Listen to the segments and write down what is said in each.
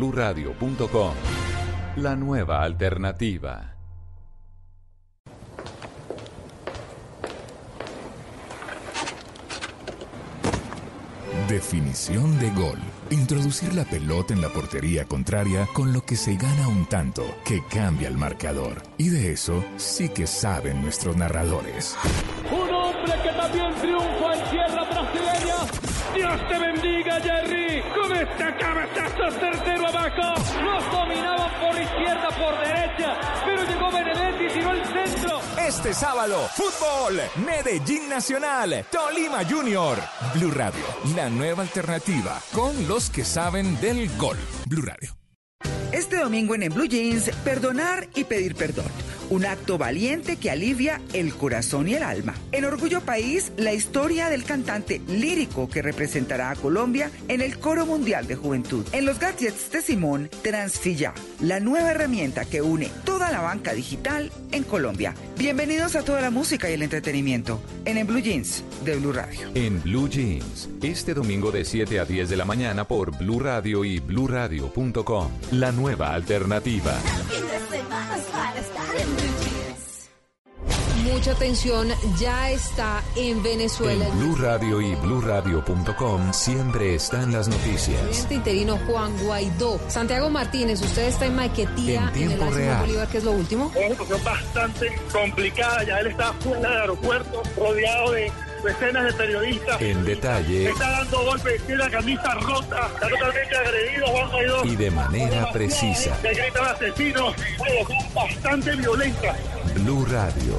bluradio.com. La nueva alternativa. Definición de gol. Introducir la pelota en la portería contraria con lo que se gana un tanto que cambia el marcador. Y de eso sí que saben nuestros narradores. Un hombre que también triunfa en tierra brasileña. Dios te bendiga, Jerry. Con este cabezazo certero abajo. Los dominaban por izquierda, por derecha. Pero llegó Benedetti y tiró el centro. Este sábado, fútbol, Medellín Nacional, Tolima Junior. Blue Radio, la nueva alternativa con los que saben del gol. Blue Radio. Este domingo en, en Blue Jeans, perdonar y pedir perdón. Un acto valiente que alivia el corazón y el alma. En Orgullo País, la historia del cantante lírico que representará a Colombia en el Coro Mundial de Juventud. En los gadgets de Simón, Transfilla, la nueva herramienta que une toda la banca digital en Colombia. Bienvenidos a toda la música y el entretenimiento en, en Blue Jeans de Blue Radio. En Blue Jeans, este domingo de 7 a 10 de la mañana por Blue Radio y bluradio.com. La nueva alternativa. Mucha atención, ya está en Venezuela. En Blue Radio y bluradio.com siempre están las El noticias. presidente interino Juan Guaidó. Santiago Martínez, usted está en Maiquetía, En en, tiempo el real. Bolívar, ¿qué es lo último? Es una situación bastante complicada. Ya él está fuera del aeropuerto, rodeado de decenas de periodistas. En detalle Está dando golpes, tiene la camisa rota, está totalmente agredido Juan Guaidó. y de manera precisa. Le gritan asesinos, bastante violentas. Blue Radio.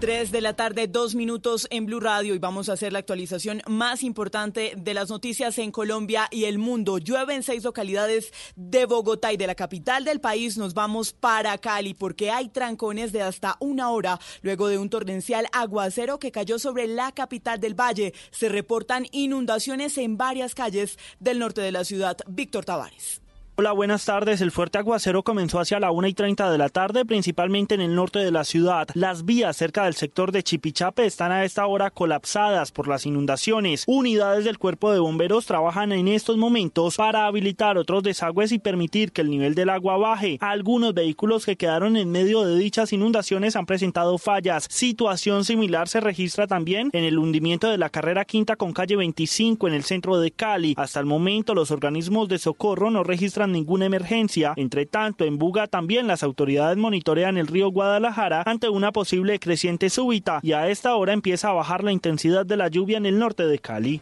3 de la tarde, dos minutos en Blue Radio y vamos a hacer la actualización más importante de las noticias en Colombia y el mundo. Llueve en seis localidades de Bogotá y de la capital del país nos vamos para Cali porque hay trancones de hasta una hora luego de un torrencial aguacero que cayó sobre la capital del valle. Se reportan inundaciones en varias calles del norte de la ciudad. Víctor Tavares. Hola, buenas tardes. El fuerte aguacero comenzó hacia la 1 y 30 de la tarde, principalmente en el norte de la ciudad. Las vías cerca del sector de Chipichape están a esta hora colapsadas por las inundaciones. Unidades del cuerpo de bomberos trabajan en estos momentos para habilitar otros desagües y permitir que el nivel del agua baje. Algunos vehículos que quedaron en medio de dichas inundaciones han presentado fallas. Situación similar se registra también en el hundimiento de la carrera quinta con calle 25 en el centro de Cali. Hasta el momento los organismos de socorro no registran ninguna emergencia. Entre tanto, en Buga también las autoridades monitorean el río Guadalajara ante una posible creciente súbita y a esta hora empieza a bajar la intensidad de la lluvia en el norte de Cali.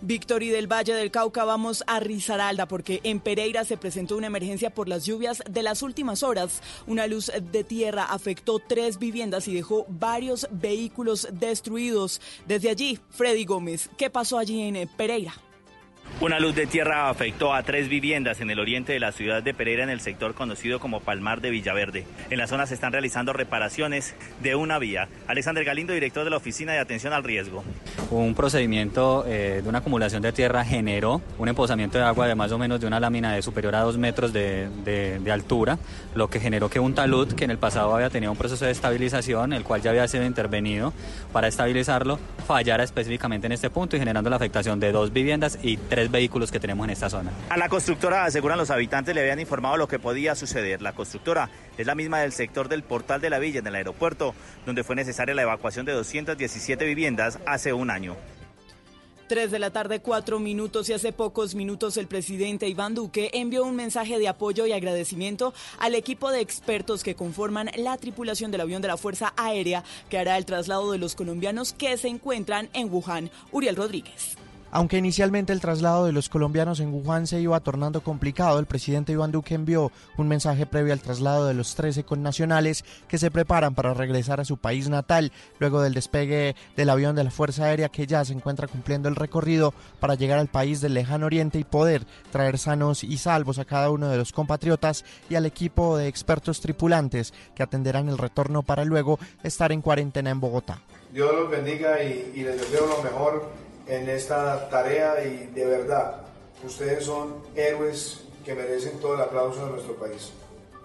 Víctor y del Valle del Cauca vamos a Risaralda porque en Pereira se presentó una emergencia por las lluvias de las últimas horas. Una luz de tierra afectó tres viviendas y dejó varios vehículos destruidos. Desde allí, Freddy Gómez, ¿qué pasó allí en Pereira? Una luz de tierra afectó a tres viviendas en el oriente de la ciudad de Pereira en el sector conocido como Palmar de Villaverde. En la zona se están realizando reparaciones de una vía. Alexander Galindo, director de la Oficina de Atención al Riesgo. Un procedimiento eh, de una acumulación de tierra generó un emposamiento de agua de más o menos de una lámina de superior a dos metros de, de- altura, lo que generó que un talud que en el pasado había tenido un proceso de estabilización, el cual ya había sido intervenido para estabilizarlo, fallara específicamente en este punto y generando la afectación de dos viviendas y tres vehículos que tenemos en esta zona. A la constructora, aseguran los habitantes, le habían informado lo que podía suceder. La constructora es la misma del sector del Portal de la Villa, en el aeropuerto, donde fue necesaria la evacuación de 217 viviendas hace un año. 3 de la tarde, 4 minutos y hace pocos minutos el presidente Iván Duque envió un mensaje de apoyo y agradecimiento al equipo de expertos que conforman la tripulación del avión de la Fuerza Aérea que hará el traslado de los colombianos que se encuentran en Wuhan. Uriel Rodríguez. Aunque inicialmente el traslado de los colombianos en Wuhan se iba tornando complicado, el presidente Iván Duque envió un mensaje previo al traslado de los 13 connacionales que se preparan para regresar a su país natal luego del despegue del avión de la Fuerza Aérea que ya se encuentra cumpliendo el recorrido para llegar al país del lejano oriente y poder traer sanos y salvos a cada uno de los compatriotas y al equipo de expertos tripulantes que atenderán el retorno para luego estar en cuarentena en Bogotá. Dios los bendiga y, y les deseo lo mejor en esta tarea y de verdad, ustedes son héroes que merecen todo el aplauso de nuestro país.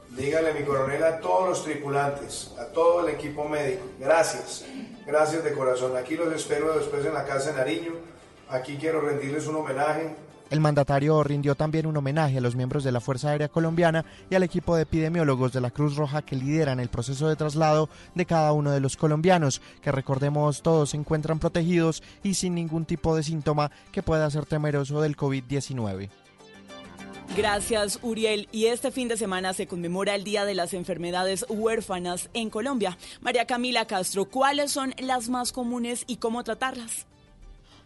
Dígale mi coronel a todos los tripulantes, a todo el equipo médico, gracias, gracias de corazón. Aquí los espero después en la casa de Nariño, aquí quiero rendirles un homenaje el mandatario rindió también un homenaje a los miembros de la Fuerza Aérea Colombiana y al equipo de epidemiólogos de la Cruz Roja que lideran el proceso de traslado de cada uno de los colombianos, que recordemos todos se encuentran protegidos y sin ningún tipo de síntoma que pueda ser temeroso del COVID-19. Gracias, Uriel. Y este fin de semana se conmemora el Día de las Enfermedades Huérfanas en Colombia. María Camila Castro, ¿cuáles son las más comunes y cómo tratarlas?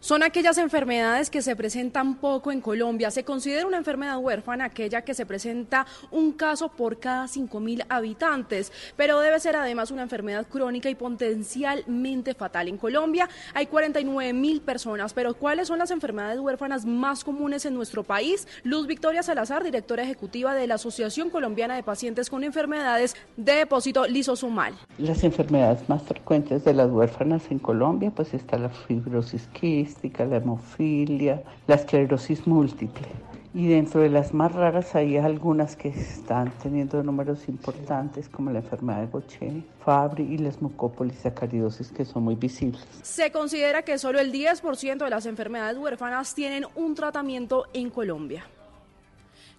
Son aquellas enfermedades que se presentan poco en Colombia. Se considera una enfermedad huérfana aquella que se presenta un caso por cada 5.000 habitantes, pero debe ser además una enfermedad crónica y potencialmente fatal. En Colombia hay 49.000 personas, pero ¿cuáles son las enfermedades huérfanas más comunes en nuestro país? Luz Victoria Salazar, directora ejecutiva de la Asociación Colombiana de Pacientes con Enfermedades de Depósito Lisosomal. Las enfermedades más frecuentes de las huérfanas en Colombia, pues está la fibrosis la hemofilia, la esclerosis múltiple. Y dentro de las más raras hay algunas que están teniendo números importantes como la enfermedad de Gaucher, Fabry y la mucopolisacaridosis que son muy visibles. Se considera que solo el 10% de las enfermedades huérfanas tienen un tratamiento en Colombia.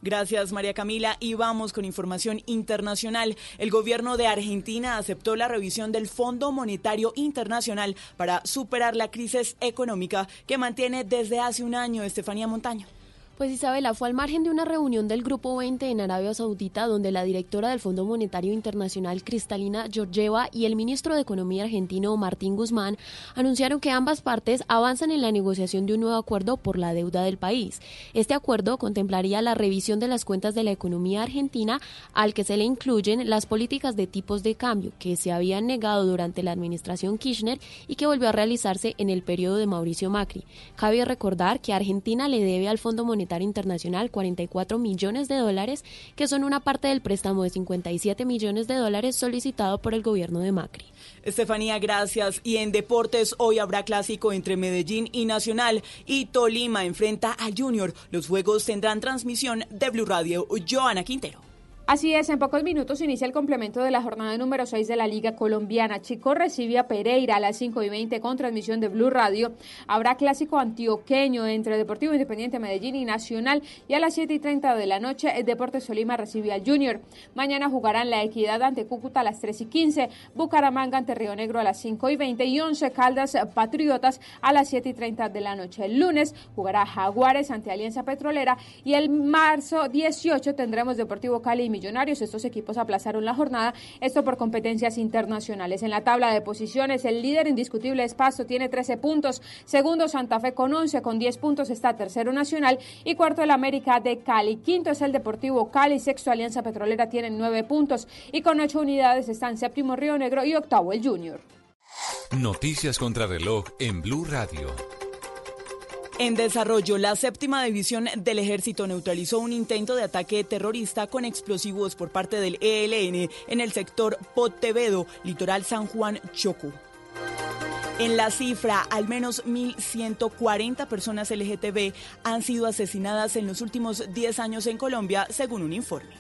Gracias, María Camila. Y vamos con información internacional. El gobierno de Argentina aceptó la revisión del Fondo Monetario Internacional para superar la crisis económica que mantiene desde hace un año Estefanía Montaño. Pues Isabela fue al margen de una reunión del Grupo 20 en Arabia Saudita donde la directora del Fondo Monetario Internacional Cristalina Georgieva y el ministro de Economía argentino Martín Guzmán anunciaron que ambas partes avanzan en la negociación de un nuevo acuerdo por la deuda del país. Este acuerdo contemplaría la revisión de las cuentas de la economía argentina al que se le incluyen las políticas de tipos de cambio que se habían negado durante la administración Kirchner y que volvió a realizarse en el periodo de Mauricio Macri. Cabe recordar que Argentina le debe al Fondo Monetario Internacional 44 millones de dólares, que son una parte del préstamo de 57 millones de dólares solicitado por el gobierno de Macri. Estefanía, gracias. Y en deportes, hoy habrá clásico entre Medellín y Nacional y Tolima enfrenta a Junior. Los juegos tendrán transmisión de Blue Radio. Joana Quintero. Así es, en pocos minutos inicia el complemento de la jornada número 6 de la Liga Colombiana. Chico recibe a Pereira a las 5 y 20 con transmisión de Blue Radio. Habrá clásico antioqueño entre Deportivo Independiente Medellín y Nacional. Y a las 7 y 30 de la noche, el Deportes Solima recibe al Junior. Mañana jugarán la Equidad ante Cúcuta a las 3 y 15, Bucaramanga ante Río Negro a las 5 y 20 y 11 Caldas Patriotas a las 7 y 30 de la noche. El lunes jugará Jaguares ante Alianza Petrolera y el marzo 18 tendremos Deportivo Cali y Millonarios. Estos equipos aplazaron la jornada, esto por competencias internacionales. En la tabla de posiciones, el líder indiscutible es tiene 13 puntos. Segundo, Santa Fe con 11, con 10 puntos está tercero Nacional y cuarto el América de Cali. Quinto es el Deportivo Cali, sexto Alianza Petrolera tienen 9 puntos y con 8 unidades están séptimo Río Negro y octavo el Junior. Noticias contra reloj en Blue Radio. En desarrollo, la séptima división del ejército neutralizó un intento de ataque terrorista con explosivos por parte del ELN en el sector Pottevedo, litoral San Juan Choco. En la cifra, al menos 1.140 personas LGTB han sido asesinadas en los últimos 10 años en Colombia, según un informe.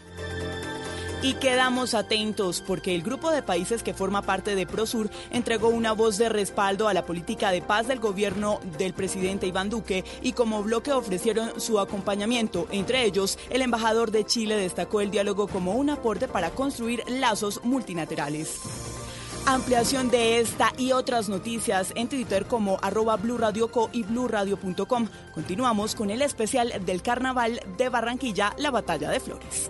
Y quedamos atentos porque el grupo de países que forma parte de Prosur entregó una voz de respaldo a la política de paz del gobierno del presidente Iván Duque y como bloque ofrecieron su acompañamiento. Entre ellos, el embajador de Chile destacó el diálogo como un aporte para construir lazos multilaterales. Ampliación de esta y otras noticias en Twitter como arroba Co y bluradio.com. Continuamos con el especial del Carnaval de Barranquilla, la Batalla de Flores.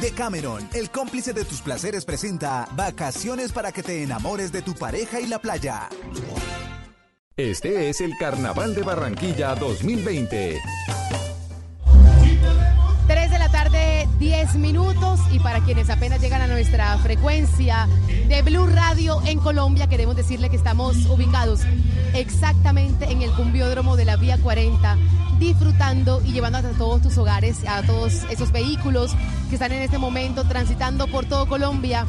Decameron, el cómplice de tus placeres, presenta Vacaciones para que te enamores de tu pareja y la playa. Este es el Carnaval de Barranquilla 2020. 10 minutos. Y para quienes apenas llegan a nuestra frecuencia de Blue Radio en Colombia, queremos decirle que estamos ubicados exactamente en el cumbiódromo de la Vía 40, disfrutando y llevando a todos tus hogares, a todos esos vehículos que están en este momento transitando por todo Colombia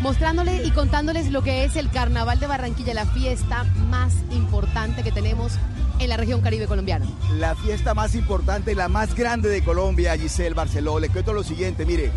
mostrándole y contándoles lo que es el Carnaval de Barranquilla, la fiesta más importante que tenemos en la región caribe colombiana. La fiesta más importante y la más grande de Colombia, Giselle Barceló. Le cuento lo siguiente, mire,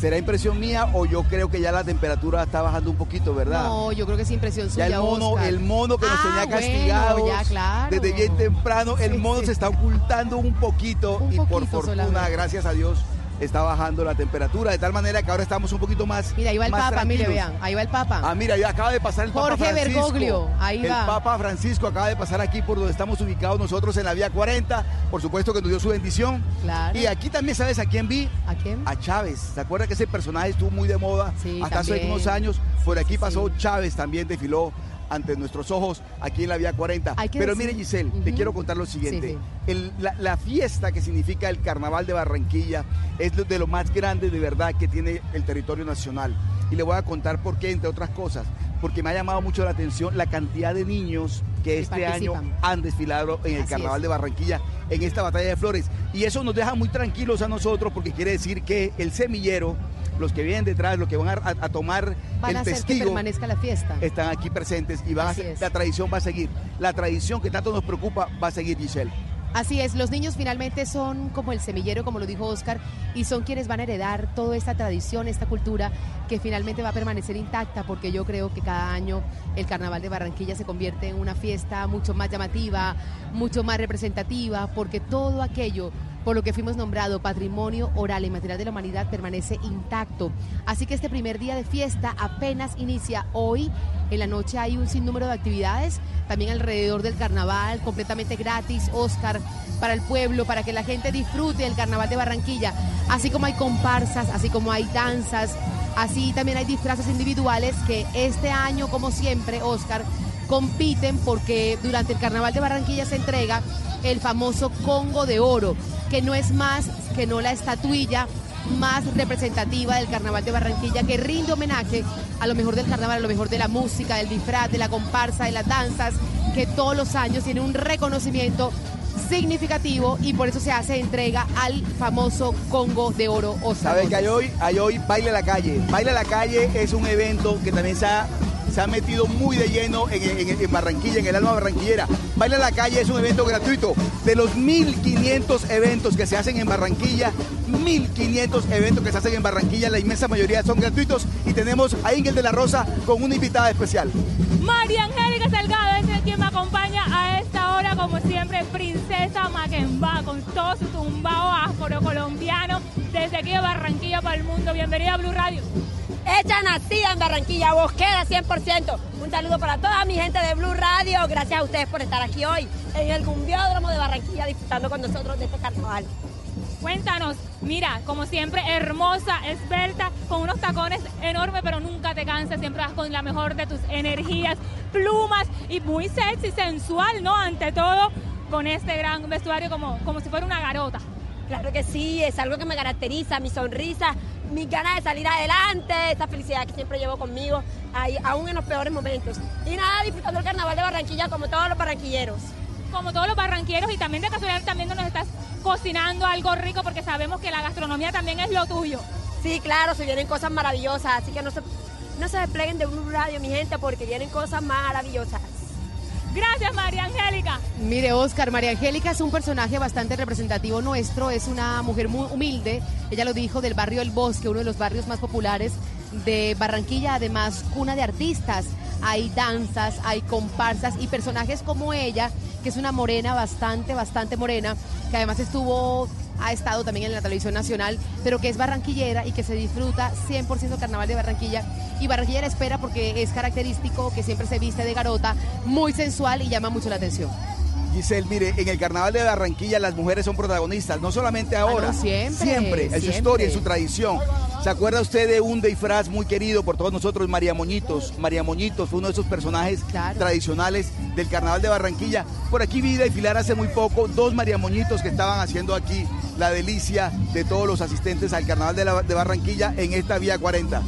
¿será impresión mía o yo creo que ya la temperatura está bajando un poquito, verdad? No, yo creo que es impresión suya, Ya el mono, Oscar. el mono que nos Ah, tenía bueno, castigados ya, claro. desde bien temprano, el mono sí. se está ocultando un poquito y por fortuna, solamente. gracias a Dios, está bajando la temperatura, de tal manera que ahora estamos un poquito más Mira, ahí va el Papa, mire, vean, ahí va el Papa. Ah, mira, ya acaba de pasar el Papa Jorge Francisco. Bergoglio, ahí el va. Papa Francisco acaba de pasar aquí por donde estamos ubicados nosotros en la vía 40. Por supuesto que nos dio su bendición. Claro. Y aquí también, ¿sabes a quién vi? ¿A quién? A Chávez. ¿Se acuerda que ese personaje estuvo muy de moda Sí, hasta hace unos años? Por aquí pasó Chávez también, desfiló ante nuestros ojos aquí en la vía 40. Hay que Pero decir- mire, Giselle, te quiero contar lo siguiente. Sí, sí. El- la, la fiesta que significa el Carnaval de Barranquilla es de lo más grande de verdad que tiene el territorio nacional. Y le voy a contar por qué, entre otras cosas. Porque me ha llamado mucho la atención la cantidad de niños que Que este año han desfilado en el Así Carnaval es. de Barranquilla, en esta batalla de flores. Y eso nos deja muy tranquilos a nosotros porque quiere decir que el semillero, los que vienen detrás, los que van a, tomar Van el a hacer que testigo, permanezca la fiesta. están aquí presentes y van a la tradición va a seguir. La tradición que tanto nos preocupa va a seguir, Giselle. Así es, los niños finalmente son como el semillero, como lo dijo Oscar, y son quienes van a heredar toda esta tradición, esta cultura que finalmente va a permanecer intacta, porque yo creo que cada año el Carnaval de Barranquilla se convierte en una fiesta mucho más llamativa, mucho más representativa, porque todo aquello por lo que fuimos nombrado Patrimonio Oral y Material de la Humanidad permanece intacto. Así que este primer día de fiesta apenas inicia hoy. En la noche hay un sinnúmero de actividades, también alrededor del carnaval, completamente gratis, Oscar, para el pueblo, para que la gente disfrute el carnaval de Barranquilla. Así como hay comparsas, así como hay danzas, así también hay disfraces individuales que este año, como siempre, Oscar, compiten porque durante el carnaval de Barranquilla se entrega el famoso Congo de Oro, que no es más que no la estatuilla más representativa del carnaval de Barranquilla, que rinde homenaje a lo mejor del carnaval, a lo mejor de la música, del disfraz, de la comparsa, de las danzas, que todos los años tiene un reconocimiento significativo y por eso se hace entrega al famoso Congo de Oro Oscar. ¿Sabes que hay hoy? Hay hoy Baile a la Calle. Baile a la Calle es un evento que también se ha, se ha metido muy de lleno en, en- en Barranquilla, en el alma barranquillera. Baile a la Calle es un evento gratuito. De los 1.500 eventos que se hacen en Barranquilla, 1.500 eventos que se hacen en Barranquilla, la inmensa mayoría son gratuitos. Y tenemos a Ingel de la Rosa con una invitada especial. María Angélica Salgado es quien me acompaña a esta hora, como siempre, Princesa Maquemba, con todo su tumbao afrocolombiano, desde aquí de Barranquilla para el mundo. Bienvenida a Blue Radio. Hecha nacida en Barranquilla, bosquera 100%. Un saludo para toda mi gente de Blue Radio. Gracias a ustedes por estar aquí hoy en el Cumbiódromo de Barranquilla disfrutando con nosotros de este carnaval. Cuéntanos, mira, como siempre, hermosa, esbelta, con unos tacones enormes, pero nunca te cansas, siempre vas con la mejor de tus energías, plumas y muy sexy, sensual, ¿no? Ante todo, con este gran vestuario como, como si fuera una garota. Claro que sí, es algo que me caracteriza, mi sonrisa, mis ganas de salir adelante, esa felicidad que siempre llevo conmigo, ahí, aún en los peores momentos. Y nada, disfrutando el carnaval de Barranquilla como todos los barranquilleros. Como todos los barranqueros y también de casualidad también nos estás cocinando algo rico porque sabemos que la gastronomía también es lo tuyo. Sí, claro, se vienen cosas maravillosas, así que no se, no se despleguen de Blue Radio, mi gente, porque vienen cosas maravillosas. Gracias, María Angélica. Mire, Oscar, María Angélica es un personaje bastante representativo nuestro, es una mujer muy humilde, ella lo dijo, del barrio El Bosque, uno de los barrios más populares de Barranquilla, además cuna de artistas. hay danzas, hay comparsas y personajes como ella, que es una morena bastante, bastante morena, que además estuvo ha estado también en la televisión nacional, pero que es barranquillera y que se disfruta 100% Carnaval de Barranquilla. Y Barranquilla la espera porque es característico que siempre se viste de garota, muy sensual y llama mucho la atención. Giselle, mire, en el carnaval de Barranquilla las mujeres son protagonistas, no solamente ahora, Ah, no, siempre, siempre, en su historia, en su tradición. ¿Se acuerda usted de un disfraz muy querido por todos nosotros, María Moñitos? María Moñitos fue uno de esos personajes tradicionales del carnaval de Barranquilla. Por aquí vi desfilar hace muy poco dos María Moñitos que estaban haciendo aquí la delicia de todos los asistentes al carnaval de, la- de Barranquilla en esta vía 40.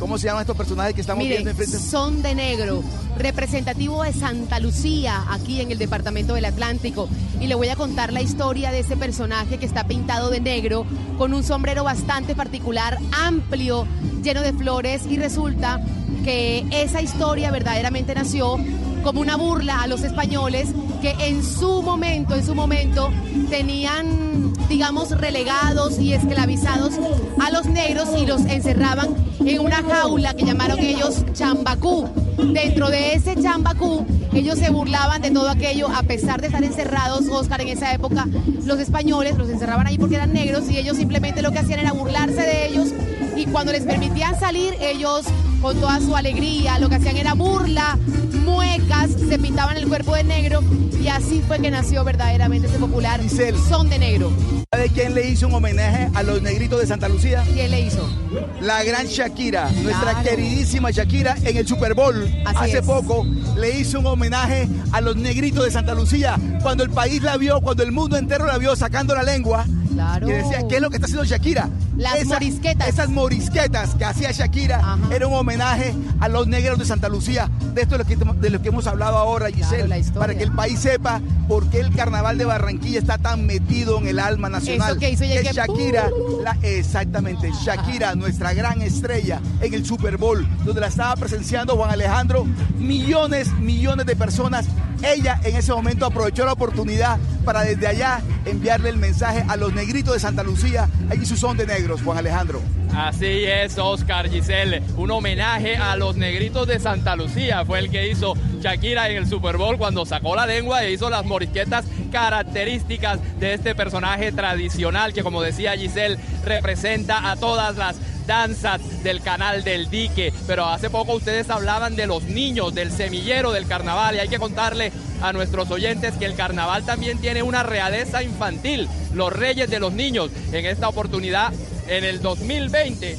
¿Cómo se llaman estos personajes que estamos Mire, viendo enfrente? son de negro, representativo de Santa Lucía, aquí en el departamento del Atlántico. Y le voy a contar la historia de ese personaje que está pintado de negro, con un sombrero bastante particular, amplio, lleno de flores. Y resulta que esa historia verdaderamente nació como una burla a los españoles que en su momento, en su momento, tenían, digamos, relegados y esclavizados a los negros y los encerraban en una jaula que llamaron ellos chambacú. Dentro de ese chambacú, ellos se burlaban de todo aquello, a pesar de estar encerrados, Oscar, en esa época, los españoles los encerraban ahí porque eran negros y ellos simplemente lo que hacían era burlarse de ellos y cuando les permitían salir, ellos con toda su alegría, lo que hacían era burla, muecas, se pintaban el cuerpo de negro y así fue que nació verdaderamente ese popular Son de Negro. ¿Sabe quién le hizo un homenaje a los negritos de Santa Lucía? ¿Quién le hizo? La gran Shakira, nuestra queridísima Shakira en el Super Bowl Así hace es. poco le hizo un homenaje a los negritos de Santa Lucía cuando el país la vio, cuando el mundo entero la vio sacando la lengua. Claro. Y decía, ¿qué es lo que está haciendo Shakira? Las morisquetas. Esas morisquetas que hacía Shakira era un homenaje a los negros de Santa Lucía. De esto es lo que, de lo que hemos hablado ahora, Giselle, para que el país sepa por qué el carnaval de Barranquilla está tan metido en el alma nacional. Eso que hizo Que Shakira, la- exactamente, Shakira, nuestra gran estrella en el Super Bowl, donde la estaba presenciando Juan Alejandro, millones, millones de personas. Ella en ese momento aprovechó la oportunidad para desde allá enviarle el mensaje a los negritos de Santa Lucía, allí su son de negros, Juan Alejandro. Así es, Oscar Giselle. Un homenaje a los negritos de Santa Lucía fue el que hizo Shakira en el Super Bowl cuando sacó la lengua e hizo las morisquetas características de este personaje tradicional que, como decía Giselle, representa a todas las danzas del canal del dique. Pero hace poco ustedes hablaban de los niños, del semillero del carnaval y hay que contarle a nuestros oyentes que el carnaval también tiene una realeza infantil, los reyes de los niños. En esta oportunidad, en el 2020,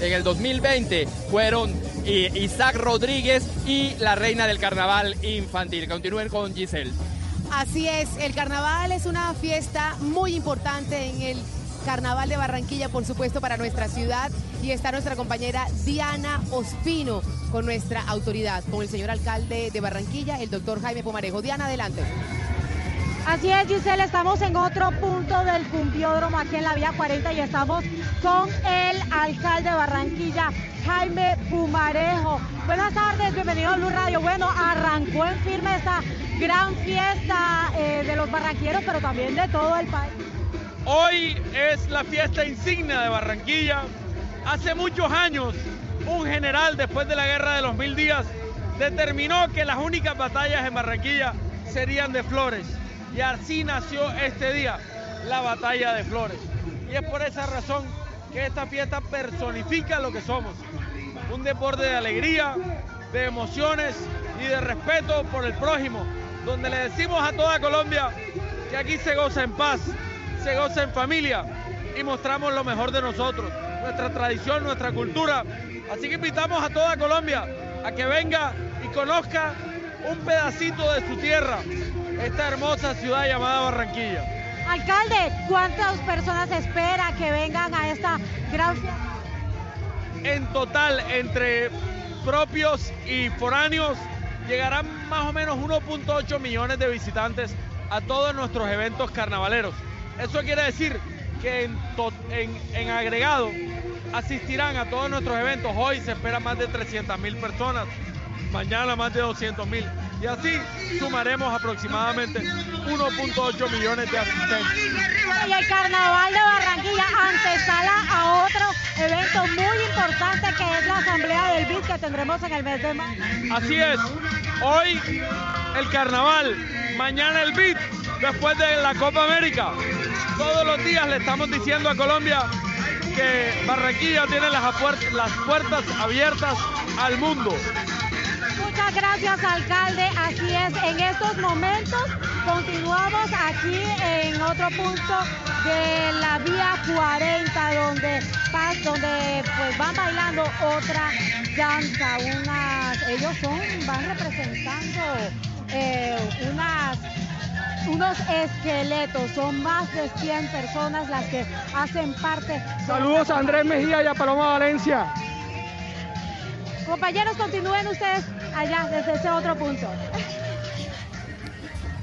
en el 2020 fueron I- Isaac Rodríguez y la reina del carnaval infantil. Continúen con Giselle. Así es, el carnaval es una fiesta muy importante en el Carnaval de Barranquilla, por supuesto, para nuestra ciudad. Y está nuestra compañera Diana Ospino con nuestra autoridad, con el señor alcalde de Barranquilla, el doctor Jaime Pomarejo. Diana, adelante. Así es, Giselle, estamos en otro punto del cumbiódromo aquí en la vía 40 y estamos con el alcalde de Barranquilla, Jaime Pumarejo. Buenas tardes, bienvenido a Blue Radio. Bueno, arrancó en firme esta gran fiesta eh, de los barranquilleros, pero también de todo el país. Hoy es la fiesta insignia de Barranquilla. Hace muchos años, un general, después de la guerra de los mil días, determinó que las únicas batallas en Barranquilla serían de flores. Y así nació este día, la batalla de flores. Y es por esa razón que esta fiesta personifica lo que somos. Un deporte de alegría, de emociones y de respeto por el prójimo, donde le decimos a toda Colombia que aquí se goza en paz, se goza en familia y mostramos lo mejor de nosotros, nuestra tradición, nuestra cultura. Así que invitamos a toda Colombia a que venga y conozca un pedacito de su tierra, esta hermosa ciudad llamada Barranquilla. Alcalde, ¿cuántas personas espera que vengan a esta gran fiesta? En total, entre propios y foráneos, llegarán más o menos 1.8 millones de visitantes a todos nuestros eventos carnavaleros. Eso quiere decir que en- en agregado asistirán a todos nuestros eventos. Hoy se esperan más de 300 mil personas, mañana más de 200 mil. Y así sumaremos aproximadamente 1.8 millones de asistentes. Y el Carnaval de Barranquilla antesala a otro evento muy importante que es la Asamblea del BID que tendremos en el mes de mayo. Así es, hoy el Carnaval, mañana el BID, después de la Copa América. Todos los días le estamos diciendo a Colombia que Barranquilla tiene las, las puertas abiertas al mundo. Gracias, alcalde. Así es, en estos momentos continuamos aquí en otro punto de la vía 40, donde, donde pues van bailando otra danza, unas, ellos son, van representando eh, unas unos esqueletos. Son más de 100 personas las que hacen parte. Saludos a Andrés Mejía y a Paloma Valencia. Compañeros, continúen ustedes allá desde ese otro punto.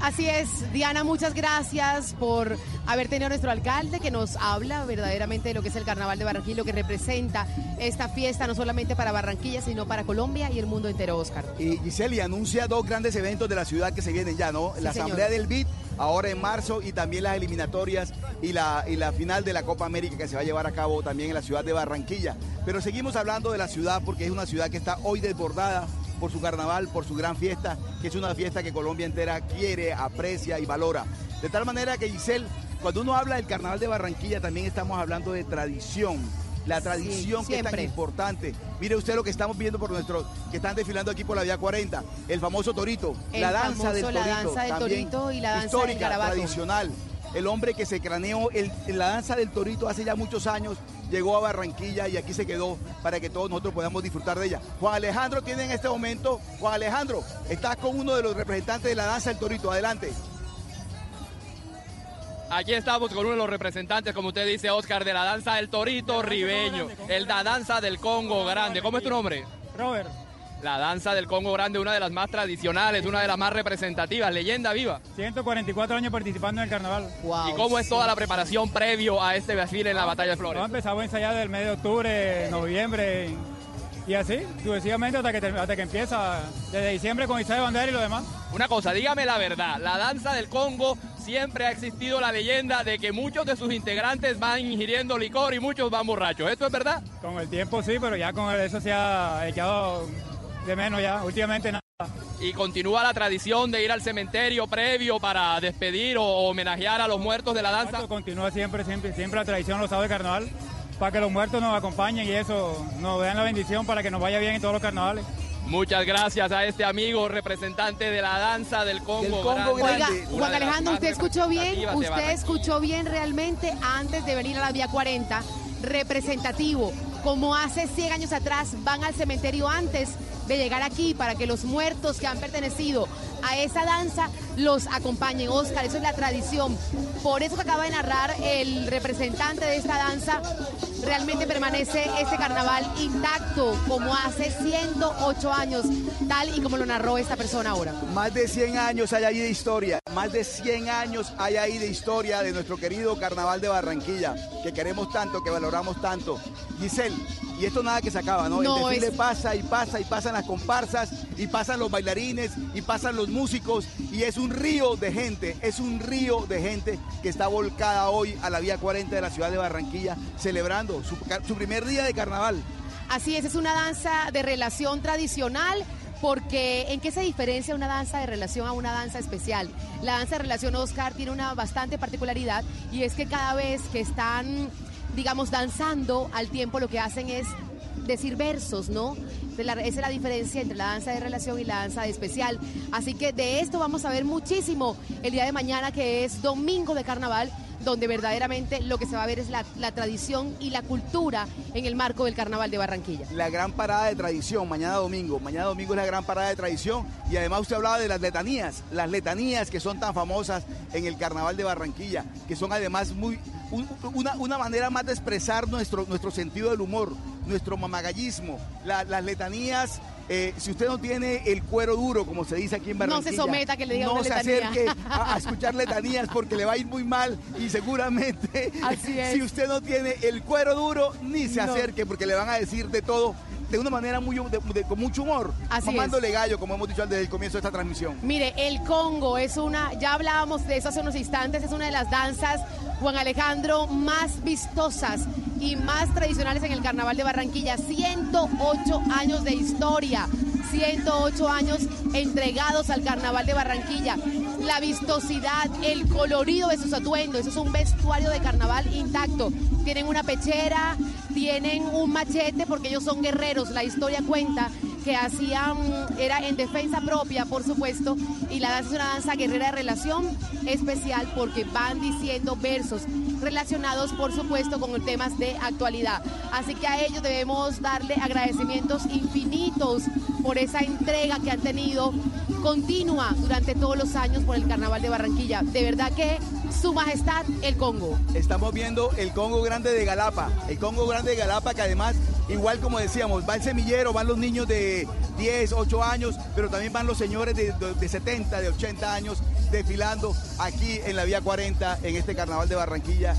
Así es, Diana, muchas gracias por haber tenido a nuestro alcalde que nos habla verdaderamente de lo que es el Carnaval de Barranquilla, lo que representa esta fiesta no solamente para Barranquilla, sino para Colombia y el mundo entero, Oscar. Y Giseli anuncia dos grandes eventos de la ciudad que se vienen ya, ¿no? la Asamblea del BID ahora en marzo y también las eliminatorias y la, y la final de la Copa América que se va a llevar a cabo también en la ciudad de Barranquilla. Pero seguimos hablando de la ciudad porque es una ciudad que está hoy desbordada por su carnaval, por su gran fiesta, que es una fiesta que Colombia entera quiere, aprecia y valora. De tal manera que Giselle, cuando uno habla del carnaval de Barranquilla, también estamos hablando de tradición. La tradición que es tan importante. Mire usted lo que estamos viendo por nuestros que están desfilando aquí por la vía 40. El famoso torito, la danza del torito. La danza del torito y la danza histórica, del tradicional. El hombre que se craneó la danza del torito hace ya muchos años llegó a Barranquilla y aquí se quedó para que todos nosotros podamos disfrutar de ella. Juan Alejandro tiene en este momento, Juan Alejandro, estás con uno de los representantes de la danza del torito, adelante. Aquí estamos con uno de los representantes, como usted dice, Oscar, de la danza del torito ribeño, el la danza del Congo grande. ¿Cómo es tu nombre? Robert. La danza del Congo Grande, una de las más tradicionales, una de las más representativas, leyenda viva. 144 años participando en el carnaval. ¿Y cómo es toda la preparación previo a este desfile en la Batalla de Flores? empezamos a ensayar del mes de octubre, noviembre y así, sucesivamente hasta que, hasta que empieza, desde diciembre con Isabel Bandera y lo demás. Una cosa, dígame la verdad, la danza del Congo siempre ha existido la leyenda de que muchos de sus integrantes van ingiriendo licor y muchos van borrachos. ¿Esto es verdad? Con el tiempo sí, pero ya con eso se ha echado de menos ya, últimamente nada. Y continúa la tradición de ir al cementerio previo para despedir o homenajear a los muertos de la danza. continúa siempre, siempre, siempre la tradición los sábados de carnaval, para que los muertos nos acompañen y eso, nos den la bendición para que nos vaya bien en todos los carnavales. Muchas gracias a este amigo representante de la danza del Congo. Oiga, Juan Alejandro, usted escuchó bien, usted escuchó bien realmente antes de venir a la vía 40, representativo, como hace 100 años atrás van al cementerio antes de llegar aquí para que los muertos que han pertenecido a esa danza los acompañen. Oscar, eso es la tradición. Por eso que acaba de narrar el representante de esta danza, realmente permanece este carnaval intacto como hace 108 años, tal y como lo narró esta persona ahora. Más de 100 años hay ahí de historia, más de 100 años hay ahí de historia de nuestro querido carnaval de Barranquilla, que queremos tanto, que valoramos tanto. Giselle, y esto nada que se acaba, ¿no? el desfile pasa y pasa y pasan las comparsas y pasan los bailarines y pasan los músicos y es un río de gente, es un río de gente que está volcada hoy a la vía 40 de la ciudad de Barranquilla celebrando su, su primer día de carnaval. Así es, es una danza de relación tradicional porque ¿en qué se diferencia una danza de relación a una danza especial? La danza de relación Oscar tiene una bastante particularidad y es que cada vez que están digamos, danzando al tiempo, lo que hacen es decir versos, ¿no? esa es la diferencia entre la danza de relación y la danza de especial. Así que de esto vamos a ver muchísimo el día de mañana, que es domingo de carnaval donde verdaderamente lo que se va a ver es la, tradición y la cultura en el marco del Carnaval de Barranquilla. La gran parada de tradición, mañana domingo. Mañana domingo es la gran parada de tradición y además usted hablaba de las letanías, las letanías que son tan famosas en el Carnaval de Barranquilla, que son además muy una, manera más de expresar nuestro, nuestro sentido del humor, nuestro mamagallismo. las letanías, eh, si usted no tiene el cuero duro, como se dice aquí en Barranquilla, no se someta que le diga no se acerque a, escuchar letanías porque le va a ir muy mal y seguramente si usted no tiene el cuero duro, ni se acerque porque le van a decir de todo de una manera muy, con mucho humor, Así mamándole gallo, como hemos dicho desde el comienzo de esta transmisión. Mire, el Congo es una, ya hablábamos de eso hace unos instantes, es una de las danzas, Juan Alejandro, más vistosas y más tradicionales en el Carnaval de Barranquilla. 108 años de historia, 108 años entregados al Carnaval de Barranquilla. La vistosidad, el colorido de sus atuendos, eso es un vestuario de carnaval intacto. Tienen una pechera, tienen un machete porque ellos son guerreros, la historia cuenta que hacían, era en defensa propia, por supuesto, y la danza es una danza guerrera de relación especial porque van diciendo versos relacionados, por supuesto, con temas de actualidad. Así que a ellos debemos darle agradecimientos infinitos por esa entrega que han tenido continua durante todos los años por el Carnaval de Barranquilla. De verdad que su majestad, el Congo. Estamos viendo el Congo Grande de Galapa, el Congo Grande de Galapa que además, igual como decíamos, va el semillero, van los niños de 10, 8 años, pero también van los señores de, de 70, de 80 años desfilando aquí en la Vía 40 en este Carnaval de Barranquilla.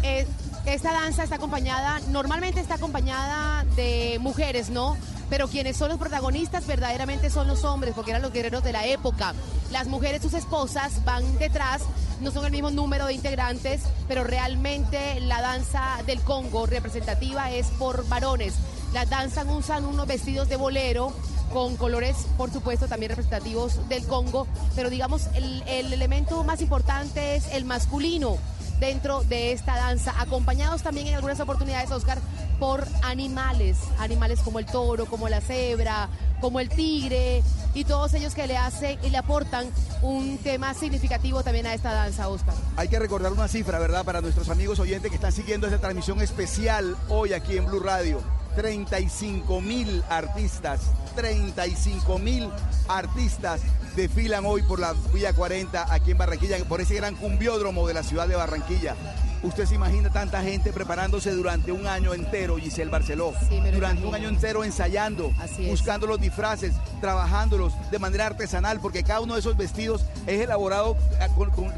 Esta danza está acompañada, normalmente está acompañada de mujeres, ¿no? Pero quienes son los protagonistas verdaderamente son los hombres, porque eran los guerreros de la época. Las mujeres, sus esposas, van detrás, no son el mismo número de integrantes, pero realmente la danza del Congo representativa es por varones. Las danzan usan unos vestidos de bolero con colores, por supuesto, también representativos del Congo, pero digamos, el elemento más importante es el masculino dentro de esta danza, acompañados también en algunas oportunidades, Oscar, por animales, animales como el toro, como la cebra, como el tigre, y todos ellos que le hacen y le aportan un tema significativo también a esta danza, Oscar. Hay que recordar una cifra, ¿verdad?, para nuestros amigos oyentes que están siguiendo esta transmisión especial hoy aquí en Blue Radio. 35 mil artistas, 35 mil artistas desfilan hoy por la Vía 40 aquí en Barranquilla, por ese gran cumbiódromo de la ciudad de Barranquilla. Usted se imagina tanta gente preparándose durante un año entero, Giselle Barceló. durante un año entero ensayando, buscando los disfraces, trabajándolos de manera artesanal, porque cada uno de esos vestidos es elaborado eh,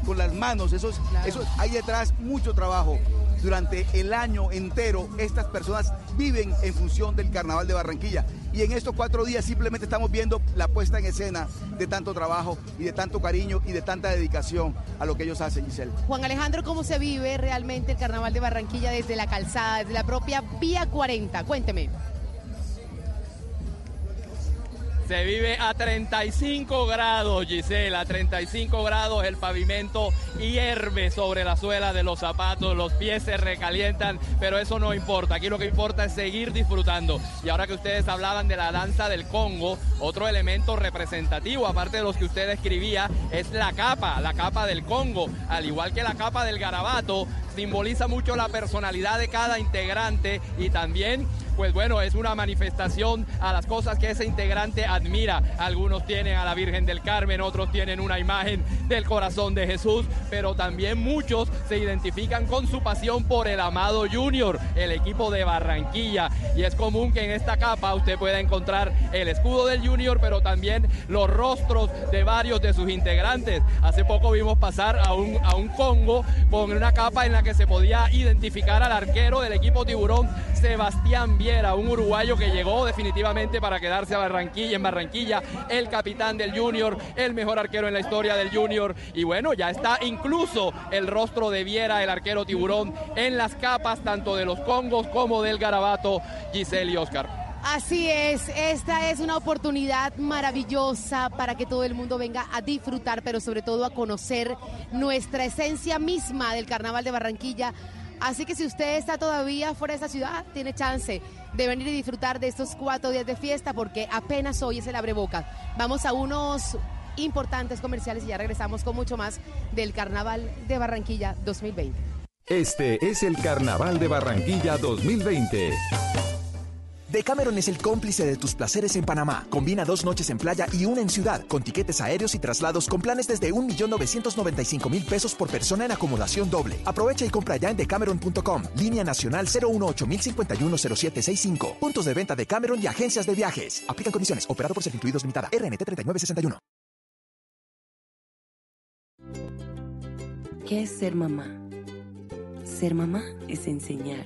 con, las manos. Eso, eso hay detrás mucho trabajo durante el año entero estas personas viven en función del carnaval de Barranquilla. Y en estos cuatro días simplemente estamos viendo la puesta en escena de tanto trabajo y de tanto cariño y de tanta dedicación a lo que ellos hacen, Giselle. Juan Alejandro, ¿cómo se vive realmente el carnaval de Barranquilla desde la calzada, desde la propia Vía 40? Cuénteme. Se vive a 35 grados, Gisela, a 35 grados el pavimento hierve sobre la suela de los zapatos, los pies se recalientan, pero eso no importa. Aquí lo que importa es seguir disfrutando. Y ahora que ustedes hablaban de la danza del Congo, otro elemento representativo, aparte de los que usted escribía, es la capa, la capa del Congo. Al igual que la capa del garabato, simboliza mucho la personalidad de cada integrante y también pues bueno, es una manifestación a las cosas que ese integrante admira. Algunos tienen a la Virgen del Carmen, otros tienen una imagen del corazón de Jesús, pero también muchos se identifican con su pasión por el amado Junior, el equipo de Barranquilla. Y es común que en esta capa usted pueda encontrar el escudo del Junior, pero también los rostros de varios de sus integrantes. Hace poco vimos pasar a un, a un Congo con una capa en la que se podía identificar al arquero del equipo tiburón, Sebastián Un uruguayo que llegó definitivamente para quedarse a Barranquilla, en Barranquilla, el capitán del Junior, el mejor arquero en la historia del Junior. Y bueno, ya está incluso el rostro de Viera, el arquero tiburón, en las capas tanto de los Congos como del Garabato, Giselle y Oscar. Así es, esta es una oportunidad maravillosa para que todo el mundo venga a disfrutar, pero sobre todo a conocer nuestra esencia misma del Carnaval de Barranquilla. Así que si usted está todavía fuera de esta ciudad, tiene chance de venir y disfrutar de estos cuatro días de fiesta porque apenas hoy es el abreboca. Vamos a unos importantes comerciales y ya regresamos con mucho más del Carnaval de Barranquilla 2020. Este es el Carnaval de Barranquilla 2020. Decameron es el cómplice de tus placeres en Panamá. Combina dos noches en playa y una en ciudad, con tiquetes aéreos y traslados con planes desde 1.995.000 pesos por persona en acomodación doble. Aprovecha y compra ya en decameron.com. Línea nacional 018-051-0765. Puntos de venta de Cameron y agencias de viajes. Aplican condiciones. Operado por Incluidos Limitada. RNT 3961. ¿Qué es ser mamá? Ser mamá es enseñar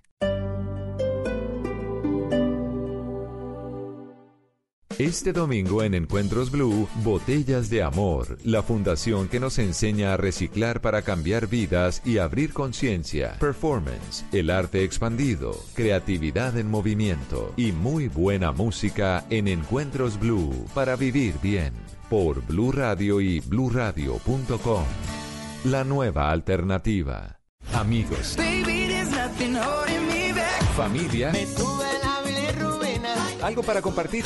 Este domingo en Encuentros Blue, Botellas de Amor, la fundación que nos enseña a reciclar para cambiar vidas y abrir conciencia. Performance, el arte expandido, creatividad en movimiento y muy buena música en Encuentros Blue para vivir bien. Por Blue Radio y bluradio.com. La nueva alternativa. Amigos. Familia. Algo para compartir.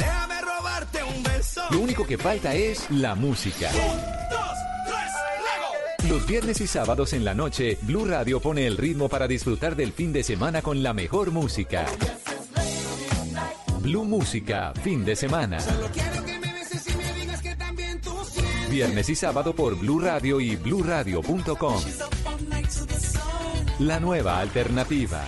Lo único que falta es la música. Los viernes y sábados en la noche, Blue Radio pone el ritmo para disfrutar del fin de semana con la mejor música. Blue Música, fin de semana. Viernes y sábado por Blue Radio y bluradio.com. La nueva alternativa.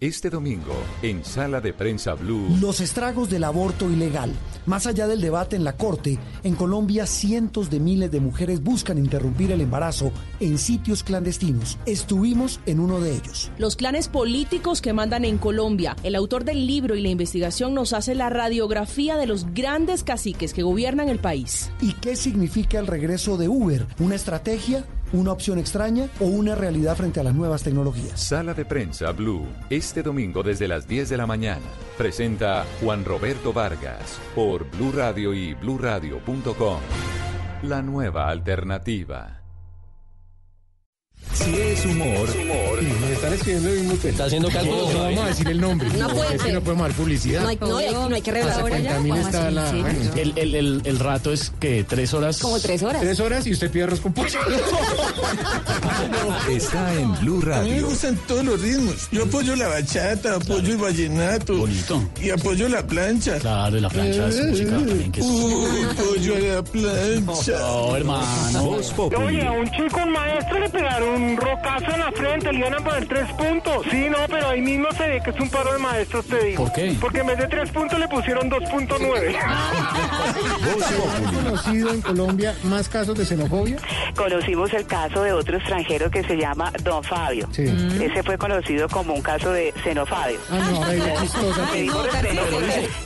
Este domingo, en Sala de Prensa Blue. Los estragos del aborto ilegal. Más allá del debate en la Corte, en Colombia cientos de miles de mujeres buscan interrumpir el embarazo en sitios clandestinos. Estuvimos en uno de ellos. Los clanes políticos que mandan en Colombia. El autor del libro y la investigación nos hace la radiografía de los grandes caciques que gobiernan el país. ¿Y qué significa el regreso de Uber? ¿Una estrategia? Una opción extraña o una realidad frente a las nuevas tecnologías. Sala de prensa Blue, este domingo desde las 10 de la mañana. Presenta Juan Roberto Vargas por Blue Radio y bluradio.com. La nueva alternativa. Si es humor, humor. Nos están escribiendo el mismo Está haciendo cálculos. No, vamos a decir el nombre. No puede es que no podemos dar publicidad. No hay, no, hay- no hay que revelar. Está la. bueno, El, el, el, el rato es que tres horas. Como tres horas. Tres horas y usted pide arroz con pollo. Está en Blue A mí me Radio. gustan todos los ritmos. Yo apoyo la bachata, apoyo el vallenato. Bonito. Y apoyo la plancha. Claro, y la plancha es música también que es. Uy, apoyo la plancha. No, hermano. Oye, a un chico, un maestro le pegaron un rocazo en la frente, le iban a poner tres puntos. Sí, no, pero ahí mismo se ve que es un paro de maestros, te digo. ¿Por qué? Porque en vez de tres puntos le pusieron 2.9. ¿Han conocido en Colombia más casos de xenofobia? Conocimos el caso de otro extranjero que se llama Don Fabio. Sí. Ese fue conocido como un caso de xenofabio. Ah, no, señor.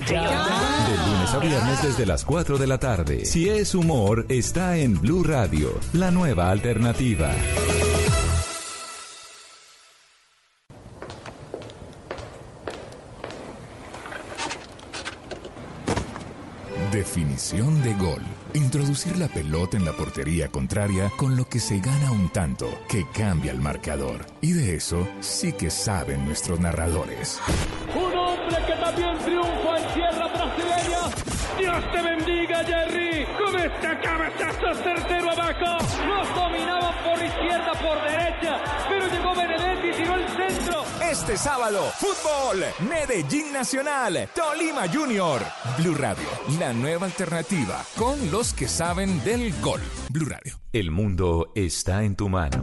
De lunes a viernes desde las 4 de la tarde. Si es humor, está en Blue Radio, la nueva alternativa. Definición de gol. Introducir la pelota en la portería contraria con lo que se gana un tanto que cambia el marcador. Y de eso sí que saben nuestros narradores. Un hombre que también triunfa en tierra brasileña. Dios te Jerry. Con este cabezazo certero abajo. Los dominaban por izquierda, por derecha. Pero llegó Benedetti y tiró el centro. Este sábado, fútbol, Medellín Nacional, Tolima Junior. Blue Radio, la nueva alternativa con los que saben del gol. Blue Radio. El mundo está en tu mano.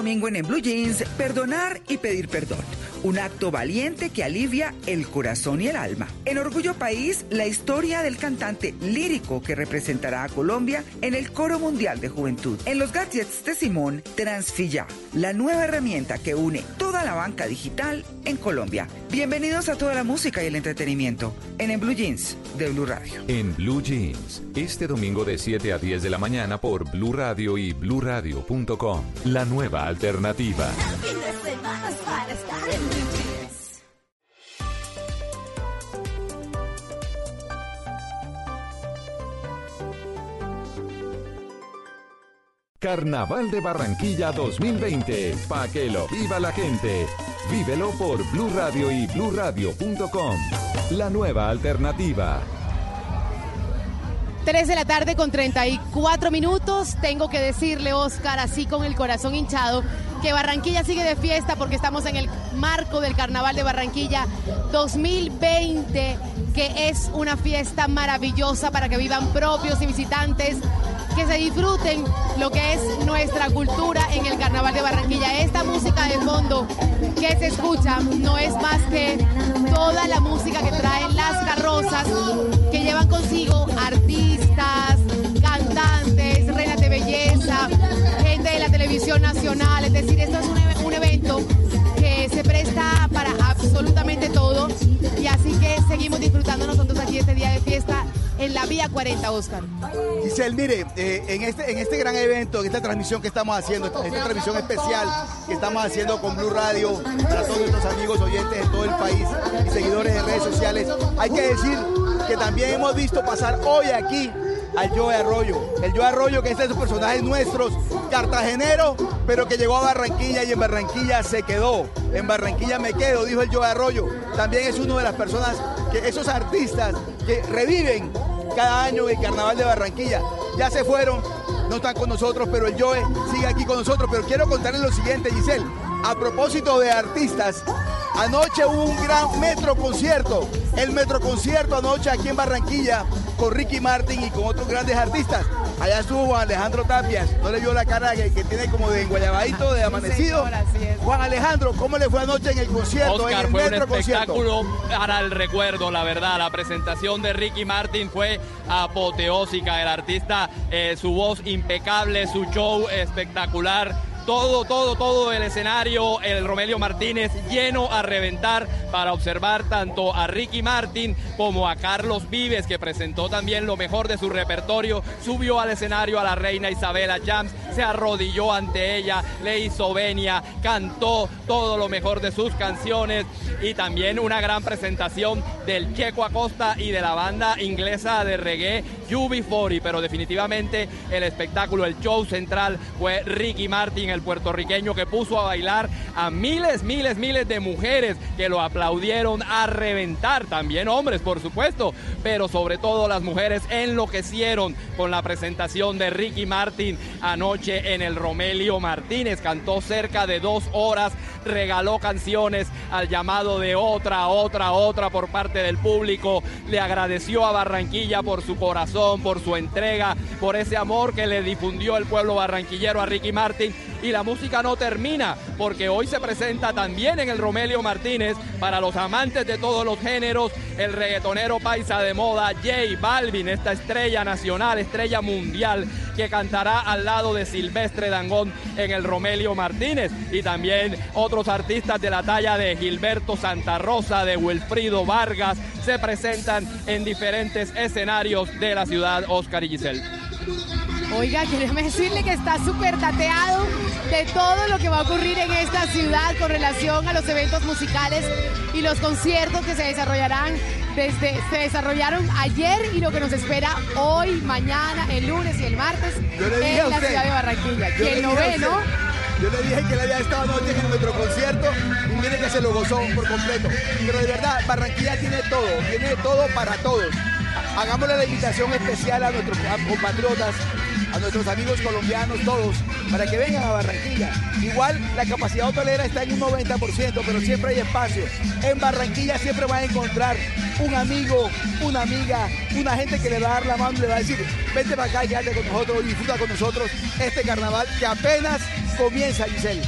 domingo en, En Blue Jeans, perdonar y pedir perdón. Un acto valiente que alivia el corazón y el alma. En Orgullo País, la historia del cantante lírico que representará a Colombia en el Coro Mundial de Juventud. En los gadgets de Simón, Transfilla, la nueva herramienta que une toda la banca digital en Colombia. Bienvenidos a toda la música y el entretenimiento en Blue Jeans de Blue Radio. En Blue Jeans, este domingo de 7 a 10 de la mañana por Blue Radio y bluradio.com. La nueva alternativa. Carnaval de Barranquilla 2020, pa que lo viva la gente. Vívelo por Blue Radio y BlueRadio.com. La nueva alternativa. 3 de la tarde con 34 minutos. Tengo que decirle, Oscar, así con el corazón hinchado, que Barranquilla sigue de fiesta porque estamos en el marco del Carnaval de Barranquilla 2020, que es una fiesta maravillosa para que vivan propios y visitantes, que se disfruten lo que es nuestra cultura en el Carnaval de Barranquilla. Esta música de fondo que se escucha no es más que toda la música que traen las carrozas que llevan consigo artistas, cantantes, reinas de belleza, gente de la televisión nacional. Es decir, esto es un, evento presta para absolutamente todo. Y así que seguimos disfrutando nosotros aquí este día de fiesta en la Vía 40, Oscar. Giselle, mire, eh, en, este, en este gran evento, en esta transmisión que estamos haciendo, esta, esta transmisión especial que estamos haciendo con Blue Radio, para todos nuestros amigos oyentes de todo el país y seguidores de redes sociales, hay que decir que también hemos visto pasar hoy aquí al Joe Arroyo. El Joe Arroyo, que es de esos personajes nuestros, cartagenero, pero que llegó a Barranquilla y en Barranquilla se quedó. En Barranquilla me quedo, dijo el Joe Arroyo. También es uno de las personas, que esos artistas que reviven cada año el Carnaval de Barranquilla. Ya se fueron, no están con nosotros, pero el Joe sigue aquí con nosotros. Pero quiero contarles lo siguiente, Giselle. A propósito de artistas, anoche hubo un gran metro concierto. El metro concierto anoche aquí en Barranquilla con Ricky Martin y con otros grandes artistas. Allá estuvo Juan Alejandro Tapias, no le vio la cara que, que tiene como de enguayabadito, de amanecido. Juan Alejandro, ¿cómo le fue anoche en el concierto, Oscar, en el fue un metro concierto? espectáculo para el recuerdo, la verdad. La presentación de Ricky Martin fue apoteósica. El artista, eh, su voz impecable, su show espectacular. Todo, todo, todo el escenario, el Romelio Martínez lleno a reventar para observar tanto a Ricky Martin como a Carlos Vives, que presentó también lo mejor de su repertorio. Subió al escenario a la reina Isabela Jams, se arrodilló ante ella, le hizo venia, cantó todo lo mejor de sus canciones y también una gran presentación del Checo Acosta y de la banda inglesa de reggae UB40, pero definitivamente el espectáculo, el show central fue Ricky Martin, el puertorriqueño que puso a bailar a miles, miles, miles de mujeres que lo aplaudieron a reventar, también hombres por supuesto, pero sobre todo las mujeres enloquecieron con la presentación de Ricky Martin anoche en el Romelio Martínez, cantó cerca de dos horas, regaló canciones al llamado de otra, otra, otra por parte del público, le agradeció a Barranquilla por su corazón, por su entrega, por ese amor que le difundió el pueblo barranquillero a Ricky Martin. Y la música no termina, porque hoy se presenta también en el Romelio Martínez para los amantes de todos los géneros, el reggaetonero paisa de moda J Balvin, esta estrella nacional, estrella mundial, que cantará al lado de Silvestre Dangón en el Romelio Martínez. Y también otros artistas de la talla de Gilberto Santa Rosa, de Wilfrido Vargas, se presentan en diferentes escenarios de la ciudad Oscar y Giselle. Oiga, queremos decirle que está súper dateado de todo lo que va a ocurrir en esta ciudad con relación a los eventos musicales y los conciertos que se desarrollarán desde, se desarrollaron ayer y lo que nos espera hoy, mañana, el lunes y el martes en la usted, ciudad de Barranquilla. Quien lo ve, ¿no? Yo le dije que él había estado anoche en el metroconcierto y mire que se lo gozó por completo. Pero de verdad, Barranquilla tiene todo, tiene todo para todos. Ha- Hagámosle la invitación especial a nuestros compatriotas, a nuestros amigos colombianos, todos, para que vengan a Barranquilla. Igual la capacidad hotelera está en un 90%, pero siempre hay espacio. En Barranquilla siempre van a encontrar un amigo, una amiga, una gente que le va a dar la mano y le va a decir, vente para acá, quédate con nosotros, disfruta con nosotros este carnaval que apenas comienza, Giselle.